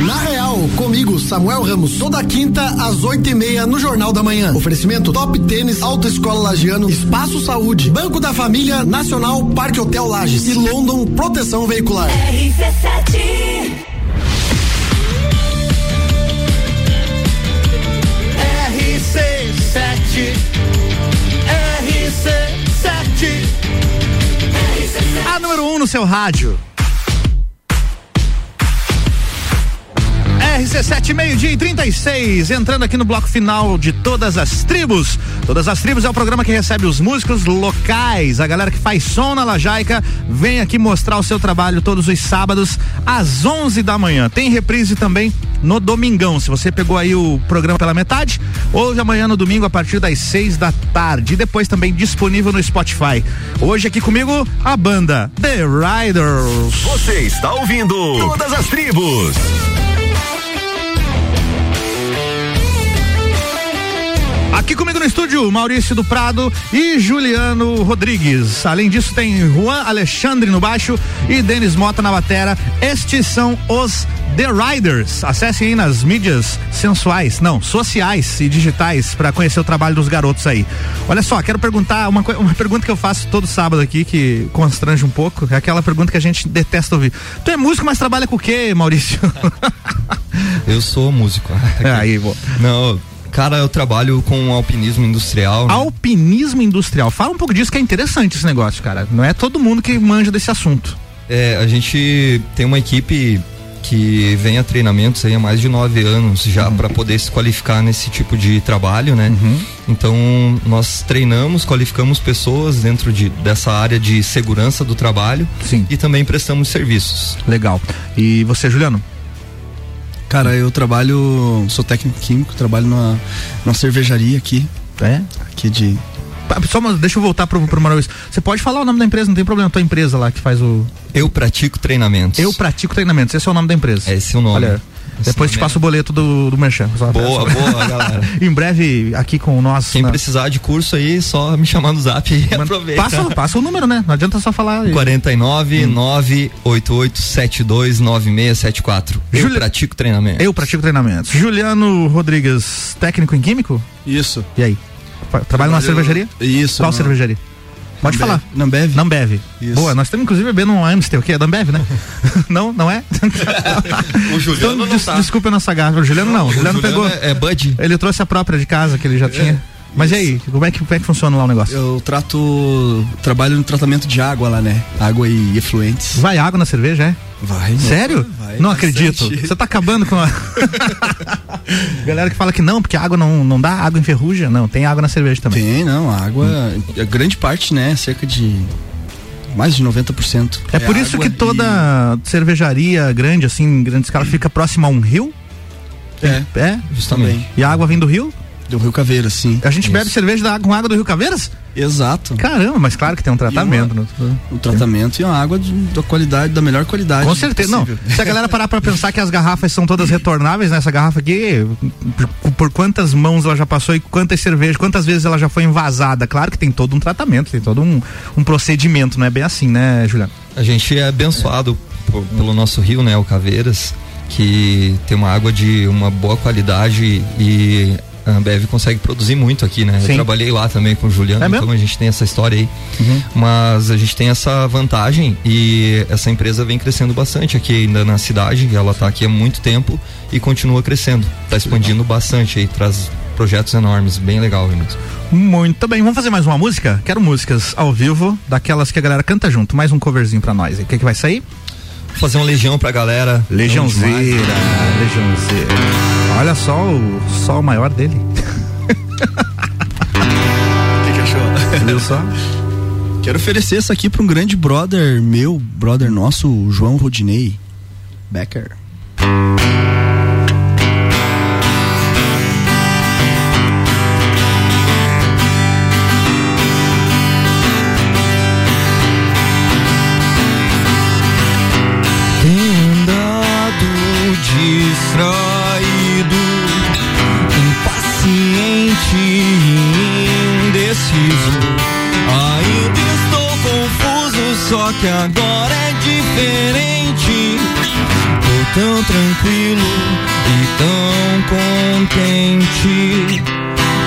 Na Real, comigo, Samuel Ramos, toda quinta às oito e meia no Jornal da Manhã. Oferecimento Top Tênis, Autoescola Lagiano, Espaço Saúde, Banco da Família, Nacional, Parque Hotel Lages e London Proteção Veicular. RC7 RC7 RC7 A número 1 um no seu rádio. RC7, meio-dia e 36, entrando aqui no bloco final de Todas as Tribos. Todas as Tribos é o programa que recebe os músicos locais, a galera que faz som na Lajaica, vem aqui mostrar o seu trabalho todos os sábados às 11 da manhã. Tem reprise também no domingão. Se você pegou aí o programa pela metade, hoje amanhã no domingo a partir das 6 da tarde e depois também disponível no Spotify. Hoje aqui comigo a banda The Riders. Você está ouvindo Todas as Tribos. Aqui comigo no estúdio, Maurício do Prado e Juliano Rodrigues. Além disso, tem Juan Alexandre no baixo e Denis Mota na batera. Estes são os The Riders. Acessem aí nas mídias sensuais, não, sociais e digitais para conhecer o trabalho dos garotos aí. Olha só, quero perguntar uma, uma pergunta que eu faço todo sábado aqui que constrange um pouco, é aquela pergunta que a gente detesta ouvir. Tu é músico, mas trabalha com o quê, Maurício? Eu sou músico. É, aí, vou. Não, cara, eu trabalho com alpinismo industrial. né? Alpinismo industrial. Fala um pouco disso que é interessante esse negócio, cara. Não é todo mundo que manja desse assunto. É, a gente tem uma equipe que vem a treinamentos aí há mais de nove anos já para poder se qualificar nesse tipo de trabalho, né? Então nós treinamos, qualificamos pessoas dentro de, dessa área de segurança do trabalho Sim. e também prestamos serviços. Legal. E você, Juliano? Cara, eu trabalho, sou técnico químico, trabalho numa, numa cervejaria aqui. É? Aqui de. Só uma, deixa eu voltar pro, pro Maurício. Você pode falar o nome da empresa, não tem problema. Tua empresa lá que faz o. Eu pratico treinamentos. Eu pratico treinamentos. Esse é o nome da empresa. Esse é o nome. Olha, Esse depois te é- passo o boleto do, do Merchan. Só- Boa, boa, galera. em breve, aqui com nós. Quem na- precisar de curso aí, só me chamar no zap e aproveita. Passa, passa o número, né? Não adianta só falar. aí. 49 988 72 9674. Eu Júlia- pratico treinamento. Eu pratico treinamentos. Juliano Rodrigues, técnico em químico? Isso. E aí? Trabalha numa cervejaria? Isso. Qual na- cervejaria? Pode Nambev. falar. Nambev. Nambev. Isso. Boa, nós estamos inclusive bebendo um Amstel, que é da Ambev, né? não, não é? O Juliano então, não des- tá. Desculpa a nossa garra. O Juliano não. O Juliano, Juliano pegou. é- é Bud. Ele trouxe a própria de casa que ele já tinha. Mas e aí, como é, que, como é que funciona lá o negócio? Eu trato. Trabalho no tratamento de água lá, né? Água e efluentes. Vai água na cerveja, é? Vai. Sério? Vai, não acredito. Você tá acabando com a. Galera que fala que não, porque a água não, não dá, água enferruja. Não, tem água na cerveja também. Tem, não. A água. A grande parte, né? Cerca de. Mais de 90%. É, por isso que e- toda cervejaria grande, assim, em grande escala, fica próxima a um rio? É. É? Justamente. E a água vem do rio? Do Rio Caveira, sim. A gente bebe cerveja da, com água do Rio Caveiras? Exato. Caramba, mas claro que tem um tratamento. né? O tratamento e uma água de, da qualidade, da melhor qualidade. Com certeza. Não, se a galera parar pra pensar que as garrafas são todas retornáveis, né? Essa garrafa aqui, por, por quantas mãos ela já passou e quantas cervejas, quantas vezes ela já foi envasada? Claro que tem todo um tratamento, tem todo um, um procedimento, não é bem assim, né, Juliano? A gente é abençoado por- pelo nosso rio, né, o Caveiras, que tem uma água de uma boa qualidade e a Ambev consegue produzir muito aqui, né? Sim. Eu trabalhei lá também com o Juliano, É mesmo? então a gente tem essa história aí. Uhum. Mas a gente tem essa vantagem e essa empresa vem crescendo bastante aqui ainda na cidade. Ela está aqui há muito tempo e continua crescendo. Está expandindo bastante aí, traz projetos enormes, bem legal, Vinícius. Muito bem, vamos fazer mais uma música? Quero músicas ao vivo, daquelas que a galera canta junto. Mais um coverzinho pra nós. O que, que vai sair? Fazer um legião pra galera. Legiãozeira. Legiãozeira. Olha só o sol maior dele. O que, que achou? Viu só? Quero oferecer essa aqui para um grande brother meu, brother nosso, João Rodinei Becker. Que agora é diferente. Tô tão tranquilo e tão contente.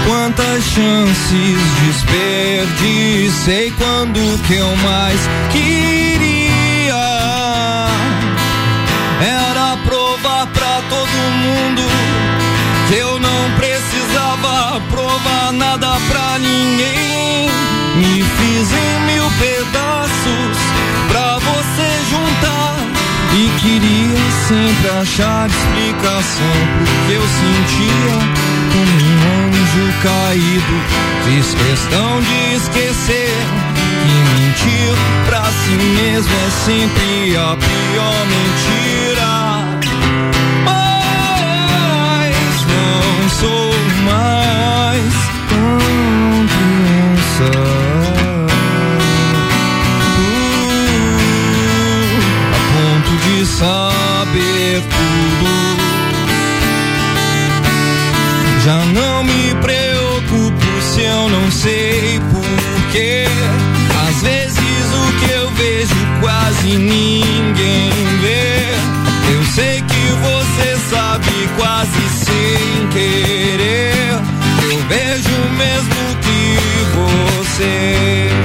Quantas chances desperdicei quando que eu mais queria sempre achar explicação porque eu sentia como um anjo caído. Fiz questão de esquecer que mentir pra si mesmo é sempre a pior mentira. Mas não sou mais tão criança. Uh, a ponto de saber tudo. Já não me preocupo se eu não sei porquê. Às vezes o que eu vejo quase ninguém vê. Eu sei que você sabe quase sem querer. Eu vejo mesmo que você.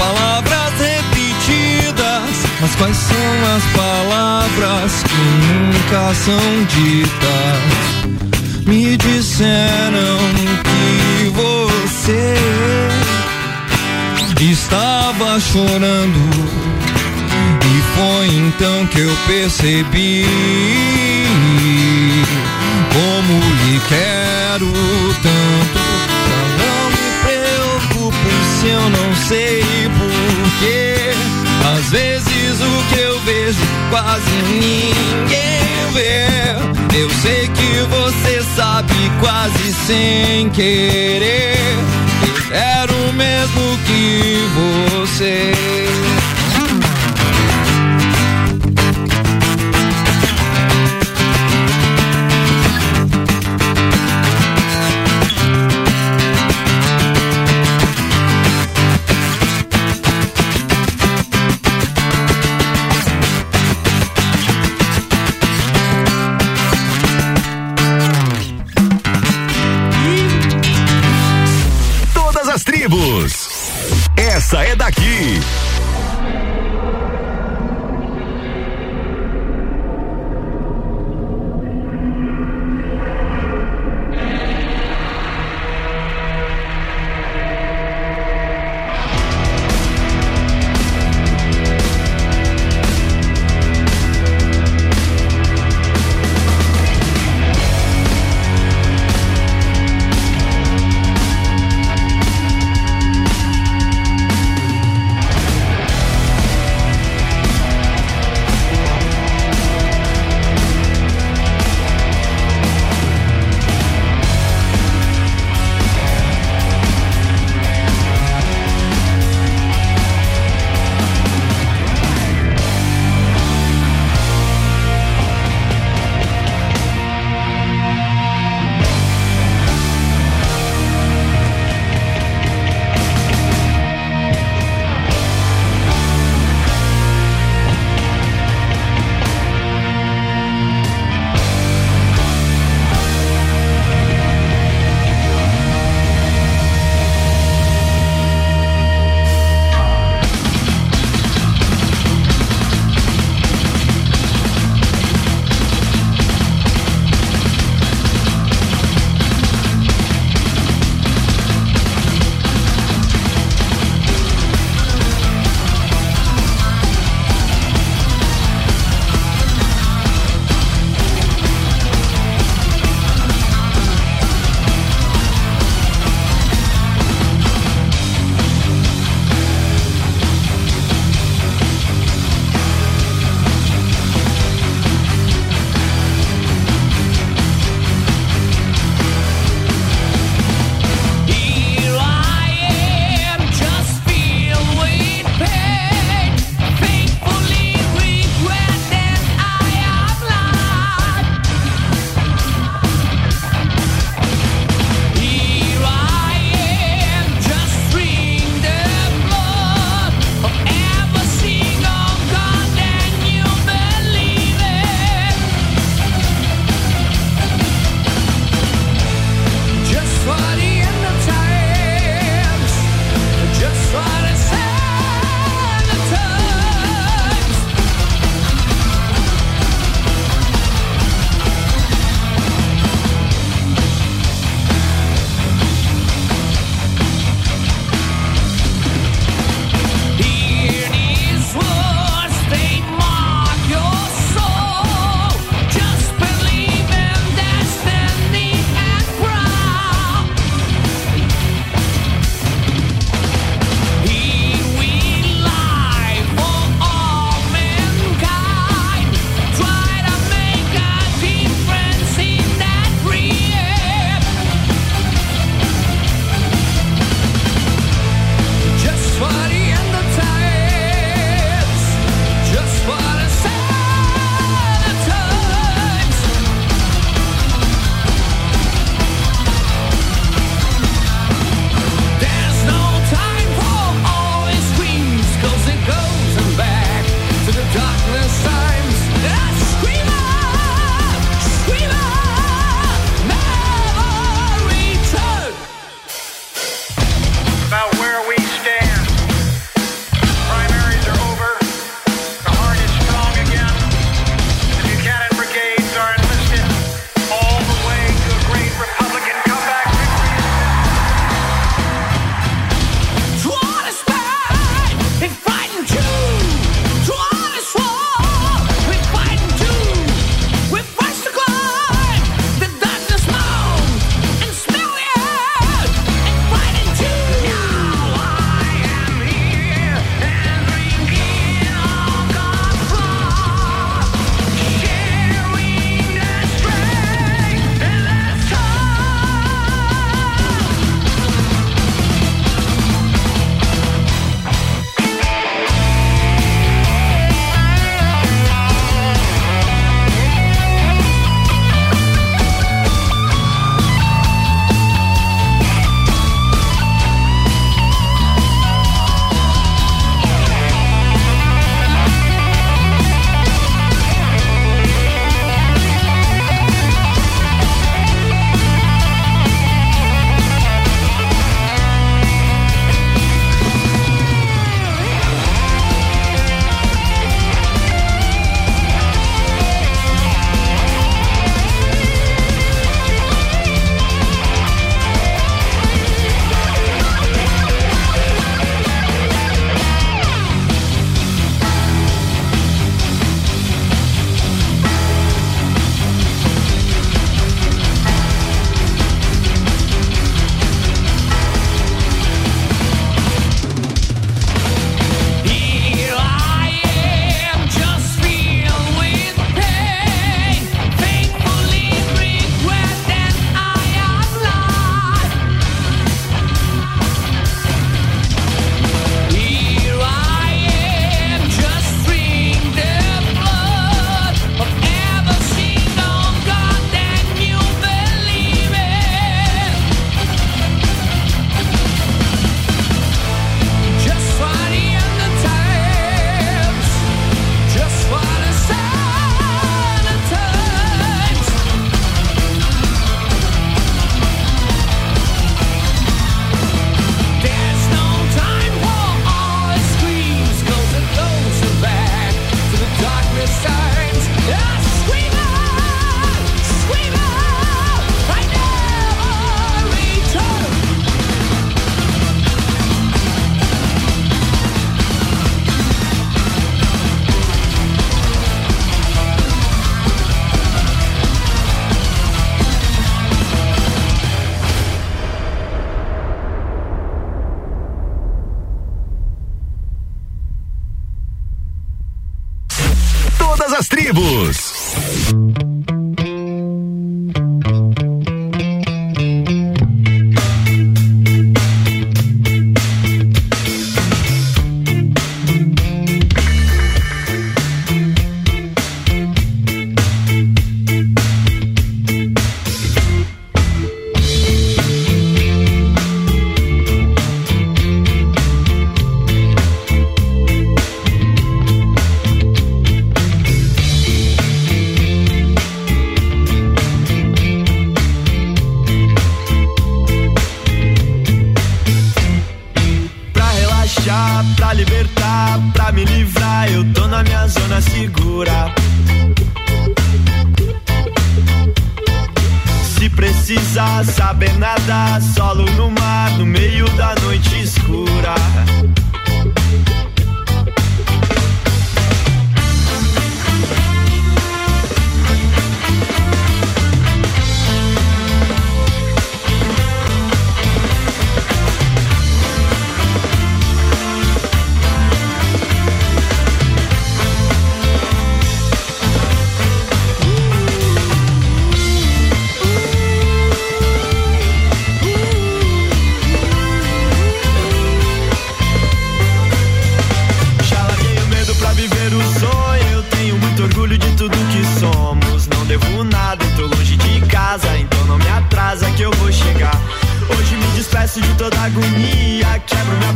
Palavras repetidas, mas quais são as palavras que nunca são ditas? Me disseram que você estava chorando. E foi então que eu percebi como lhe quero tanto. Se eu não sei porquê. Às vezes o que eu vejo quase ninguém vê. Eu sei que você sabe quase sem querer. Eu quero o mesmo que você.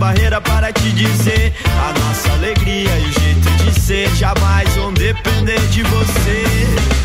barreira para te dizer a nossa alegria e o jeito de ser. Jamais vão depender de você.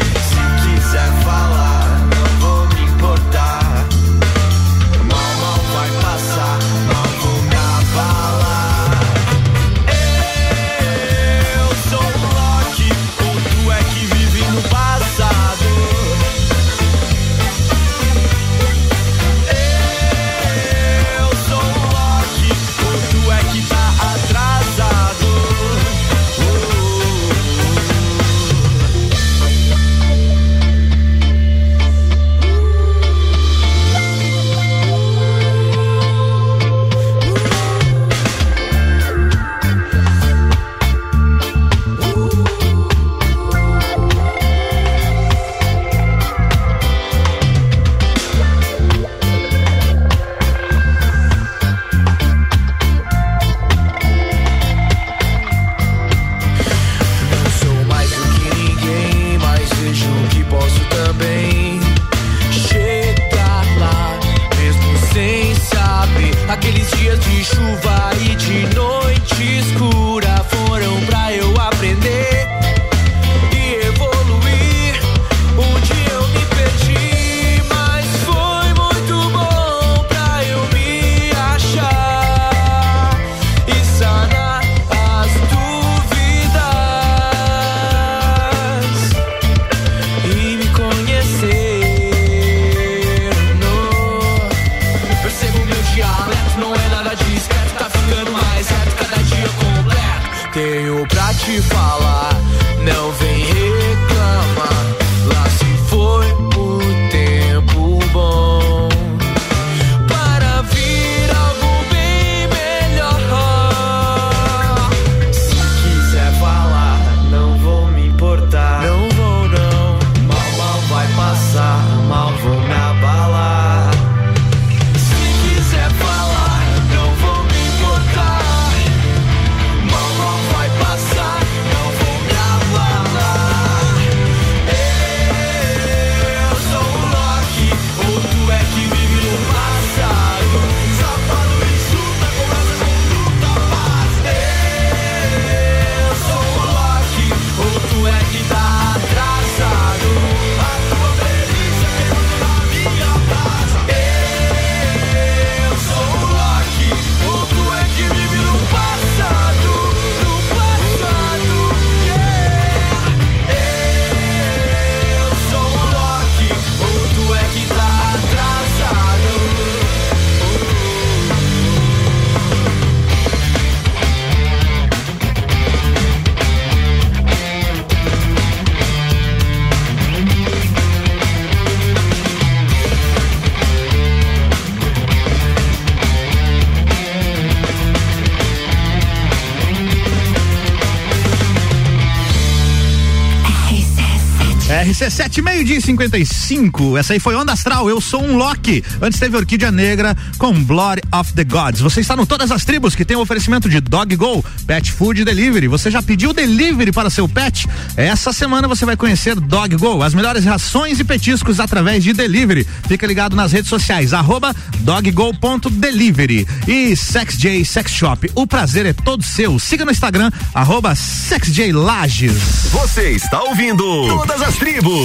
17, meio-dia e 55. Essa aí foi Onda Astral. Eu sou um Loki. Antes teve Orquídea Negra com Blood of the Gods. Você está no Todas as Tribos, que tem o um oferecimento de Dog Go, Pet Food Delivery. Você já pediu delivery para seu pet? Essa semana você vai conhecer Dog Go, as melhores rações e petiscos através de delivery. Fica ligado nas redes sociais, arroba doggo.delivery. E Sex J Sex Shop, o prazer é todo seu. Siga no Instagram, arroba Sex J Lages. Você está ouvindo Todas as Tribos.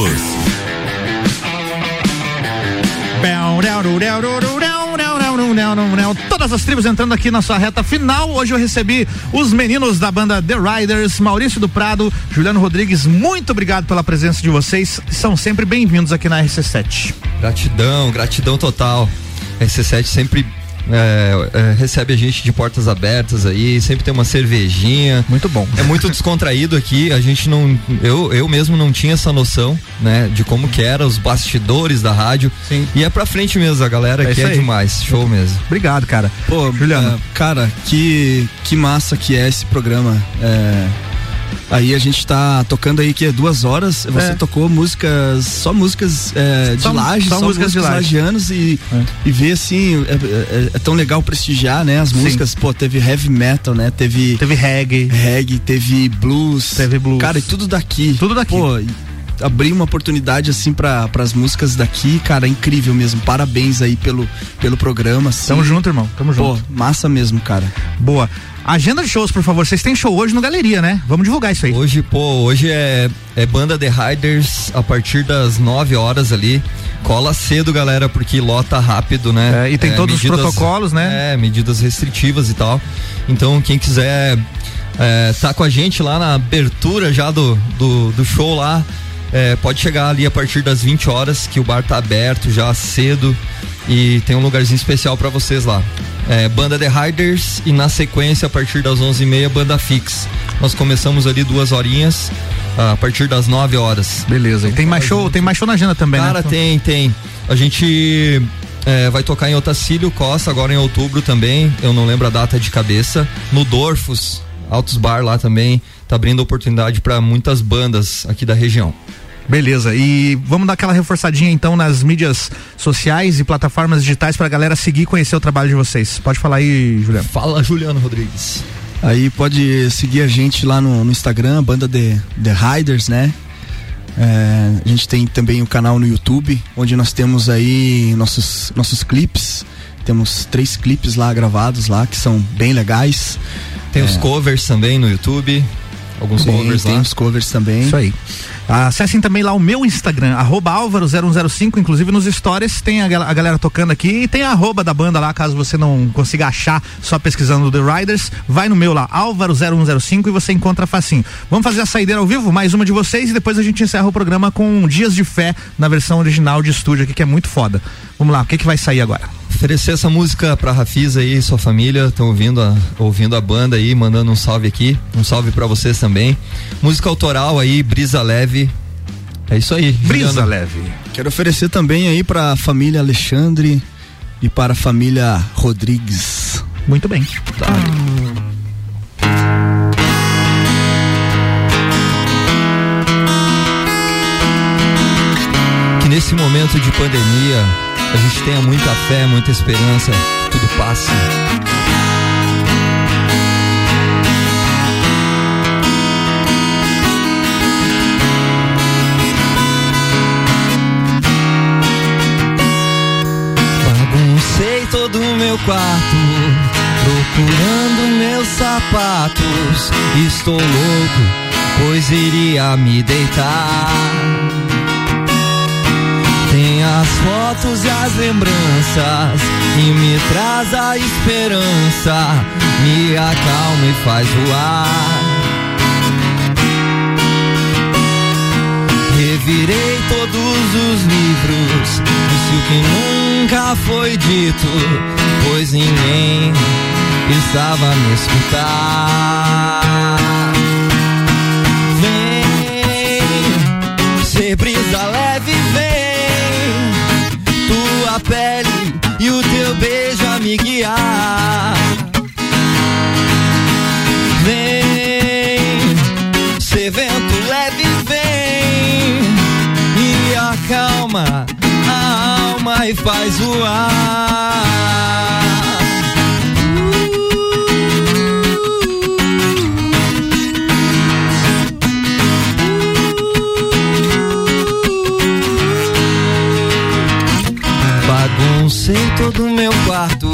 Todas as tribos entrando aqui na sua reta final. Hoje eu recebi os meninos da banda The Riders, Maurício do Prado, Juliano Rodrigues. Muito obrigado pela presença de vocês. São sempre bem-vindos aqui na RC7. Gratidão, gratidão total. RC7 sempre é, é, recebe a gente de portas abertas aí, sempre tem uma cervejinha. Muito bom. É muito descontraído aqui, a gente não. Eu, eu mesmo não tinha essa noção, né, de como que era os bastidores da rádio. Sim. E é pra frente mesmo, a galera É aqui é aí. demais, show mesmo. Obrigado, cara. Pô, Juliano. ah, cara, que, que massa que é esse programa. É, aí a gente tá tocando aí que é duas horas. Você É. tocou músicas, só músicas é, de Só- laje, só só, músicas de laje. e, e ver assim, é, é- é tão legal prestigiar, né? As músicas, pô, teve heavy metal, né? Teve. Teve reggae. Reggae, teve blues. Teve blues. Cara, e tudo daqui. Tudo daqui. Pô, abrir uma oportunidade assim para as músicas daqui, cara, é incrível mesmo. Parabéns aí pelo, pelo programa. Assim. Tamo junto, irmão. Tamo junto. Pô, massa mesmo, cara. Boa. Agenda de shows, por favor. Vocês têm show hoje no Galeria, né? Vamos divulgar isso aí. Hoje, pô, hoje é, é banda The Riders a partir das 9 horas ali. Cola cedo, galera, porque lota rápido, né? É, e tem todos os protocolos, né? É, medidas restritivas e tal. Então, quem quiser é, tá com a gente lá na abertura já do, do, do show lá, é, pode chegar ali a partir das 20 horas, que o bar tá aberto já cedo e tem um lugarzinho especial pra vocês lá. É, banda The Riders e na sequência, a partir das 11h30, banda Fix. Nós começamos ali duas horinhas a partir das 9 horas. Beleza. E tem mais show, tem mais show na agenda também, Cara, né? tem, tem. A gente é, vai tocar em Otacílio Costa agora em outubro também. Eu não lembro a data de cabeça. No Dorfos, Altos Bar lá também. Tá abrindo oportunidade para muitas bandas aqui da região. Beleza. E vamos dar aquela reforçadinha então nas mídias sociais e plataformas digitais pra galera seguir e conhecer o trabalho de vocês. Pode falar aí, Juliano. Fala, Juliano Rodrigues. Aí pode seguir a gente lá no, no Instagram, a banda The, The Riders, né? É, a gente tem também o canal no YouTube, onde nós temos aí nossos, nossos clipes. Temos três clipes lá gravados lá, que são bem legais. Tem os É, covers também no YouTube. Alguns tem, covers tem lá. os covers também. Isso aí. Acessem também lá o meu Instagram, arroba Álvaro0105, inclusive nos stories tem a, a galera tocando aqui e tem a arroba da banda lá, caso você não consiga achar só pesquisando The Riders, vai no meu lá, Álvaro0105 e você encontra facinho. Vamos fazer a saideira ao vivo, mais uma de vocês e depois a gente encerra o programa com Dias de Fé na versão original de estúdio aqui, que é muito foda. Vamos lá, o que que vai sair agora? Oferecer essa música pra Rafisa aí, sua família, estão ouvindo a, ouvindo a banda aí, mandando um salve aqui. Um salve pra vocês também. Música autoral aí, Brisa Leve. É isso aí. Brisa Juliano. Leve. Quero oferecer também aí para a família Alexandre e para a família Rodrigues. Muito bem. Que nesse momento de pandemia a gente tenha muita fé, muita esperança, que tudo passe. Baguncei todo o meu quarto, procurando meus sapatos. Estou louco, pois iria me deitar. As fotos e as lembranças e me traz a esperança, me acalma e faz voar. Revirei todos os livros, disse o que nunca foi dito, pois ninguém estava a me escutar. Me guiar. Vem, ser vento leve, vem, e acalma a alma e faz voar. Baguncei todo meu quarto,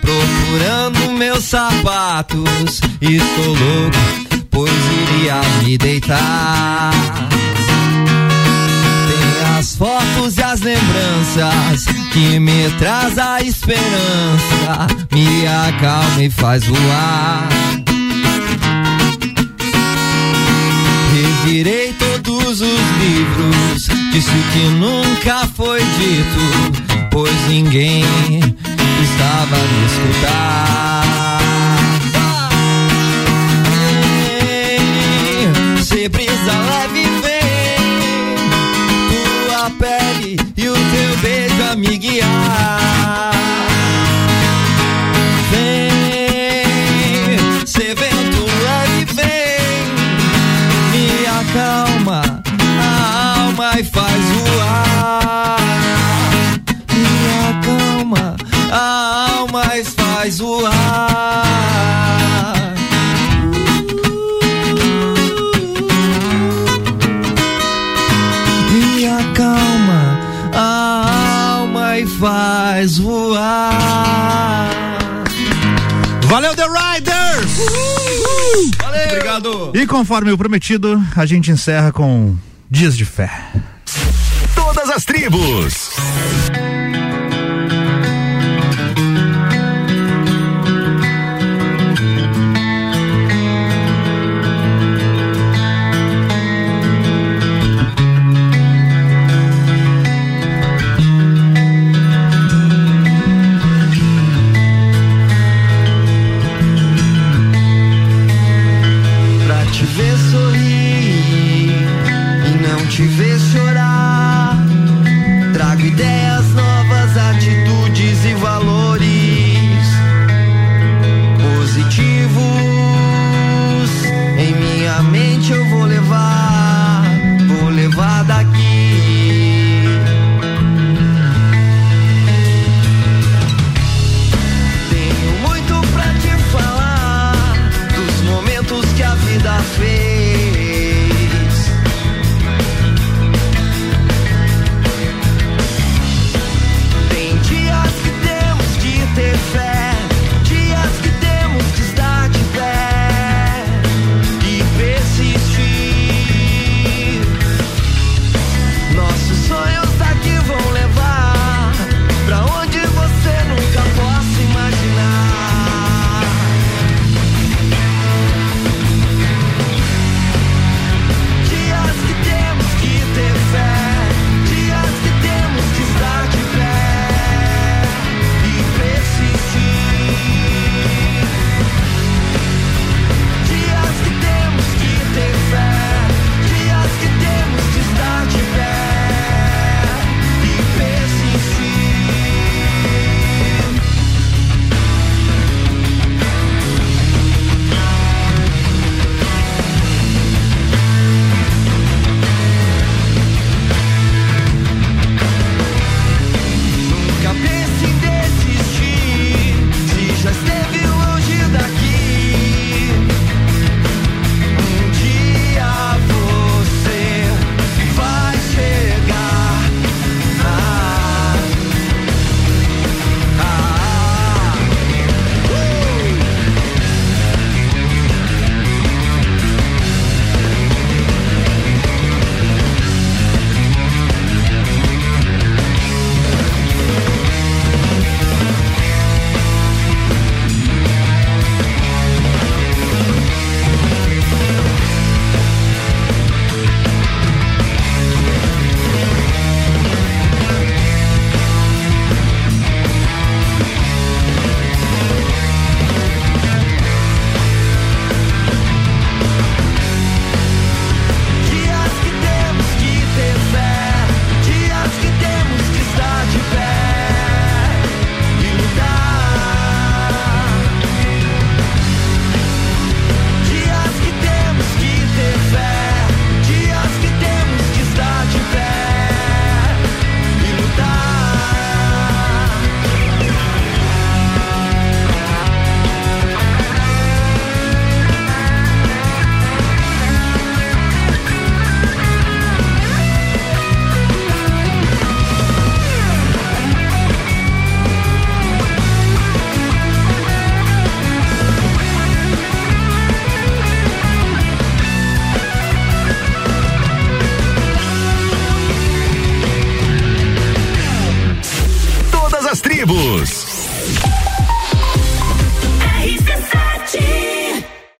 procurando meus sapatos. Estou louco, pois iria me deitar. Tem as fotos e as lembranças que me traz a esperança, me acalma e faz voar. Revirei todos os livros, disse o que nunca foi dito, pois ninguém estava a me escutar. Vem, Se brisa leve vem, tua pele e o teu beijo a me guiar. Vem, se vento leve vem, me acalma a alma e faz voar. E faz voar. Me acalma a alma e faz voar. Valeu, The Riders! Valeu! Obrigado! E conforme o prometido, a gente encerra com Dias de Fé. Todas as tribos.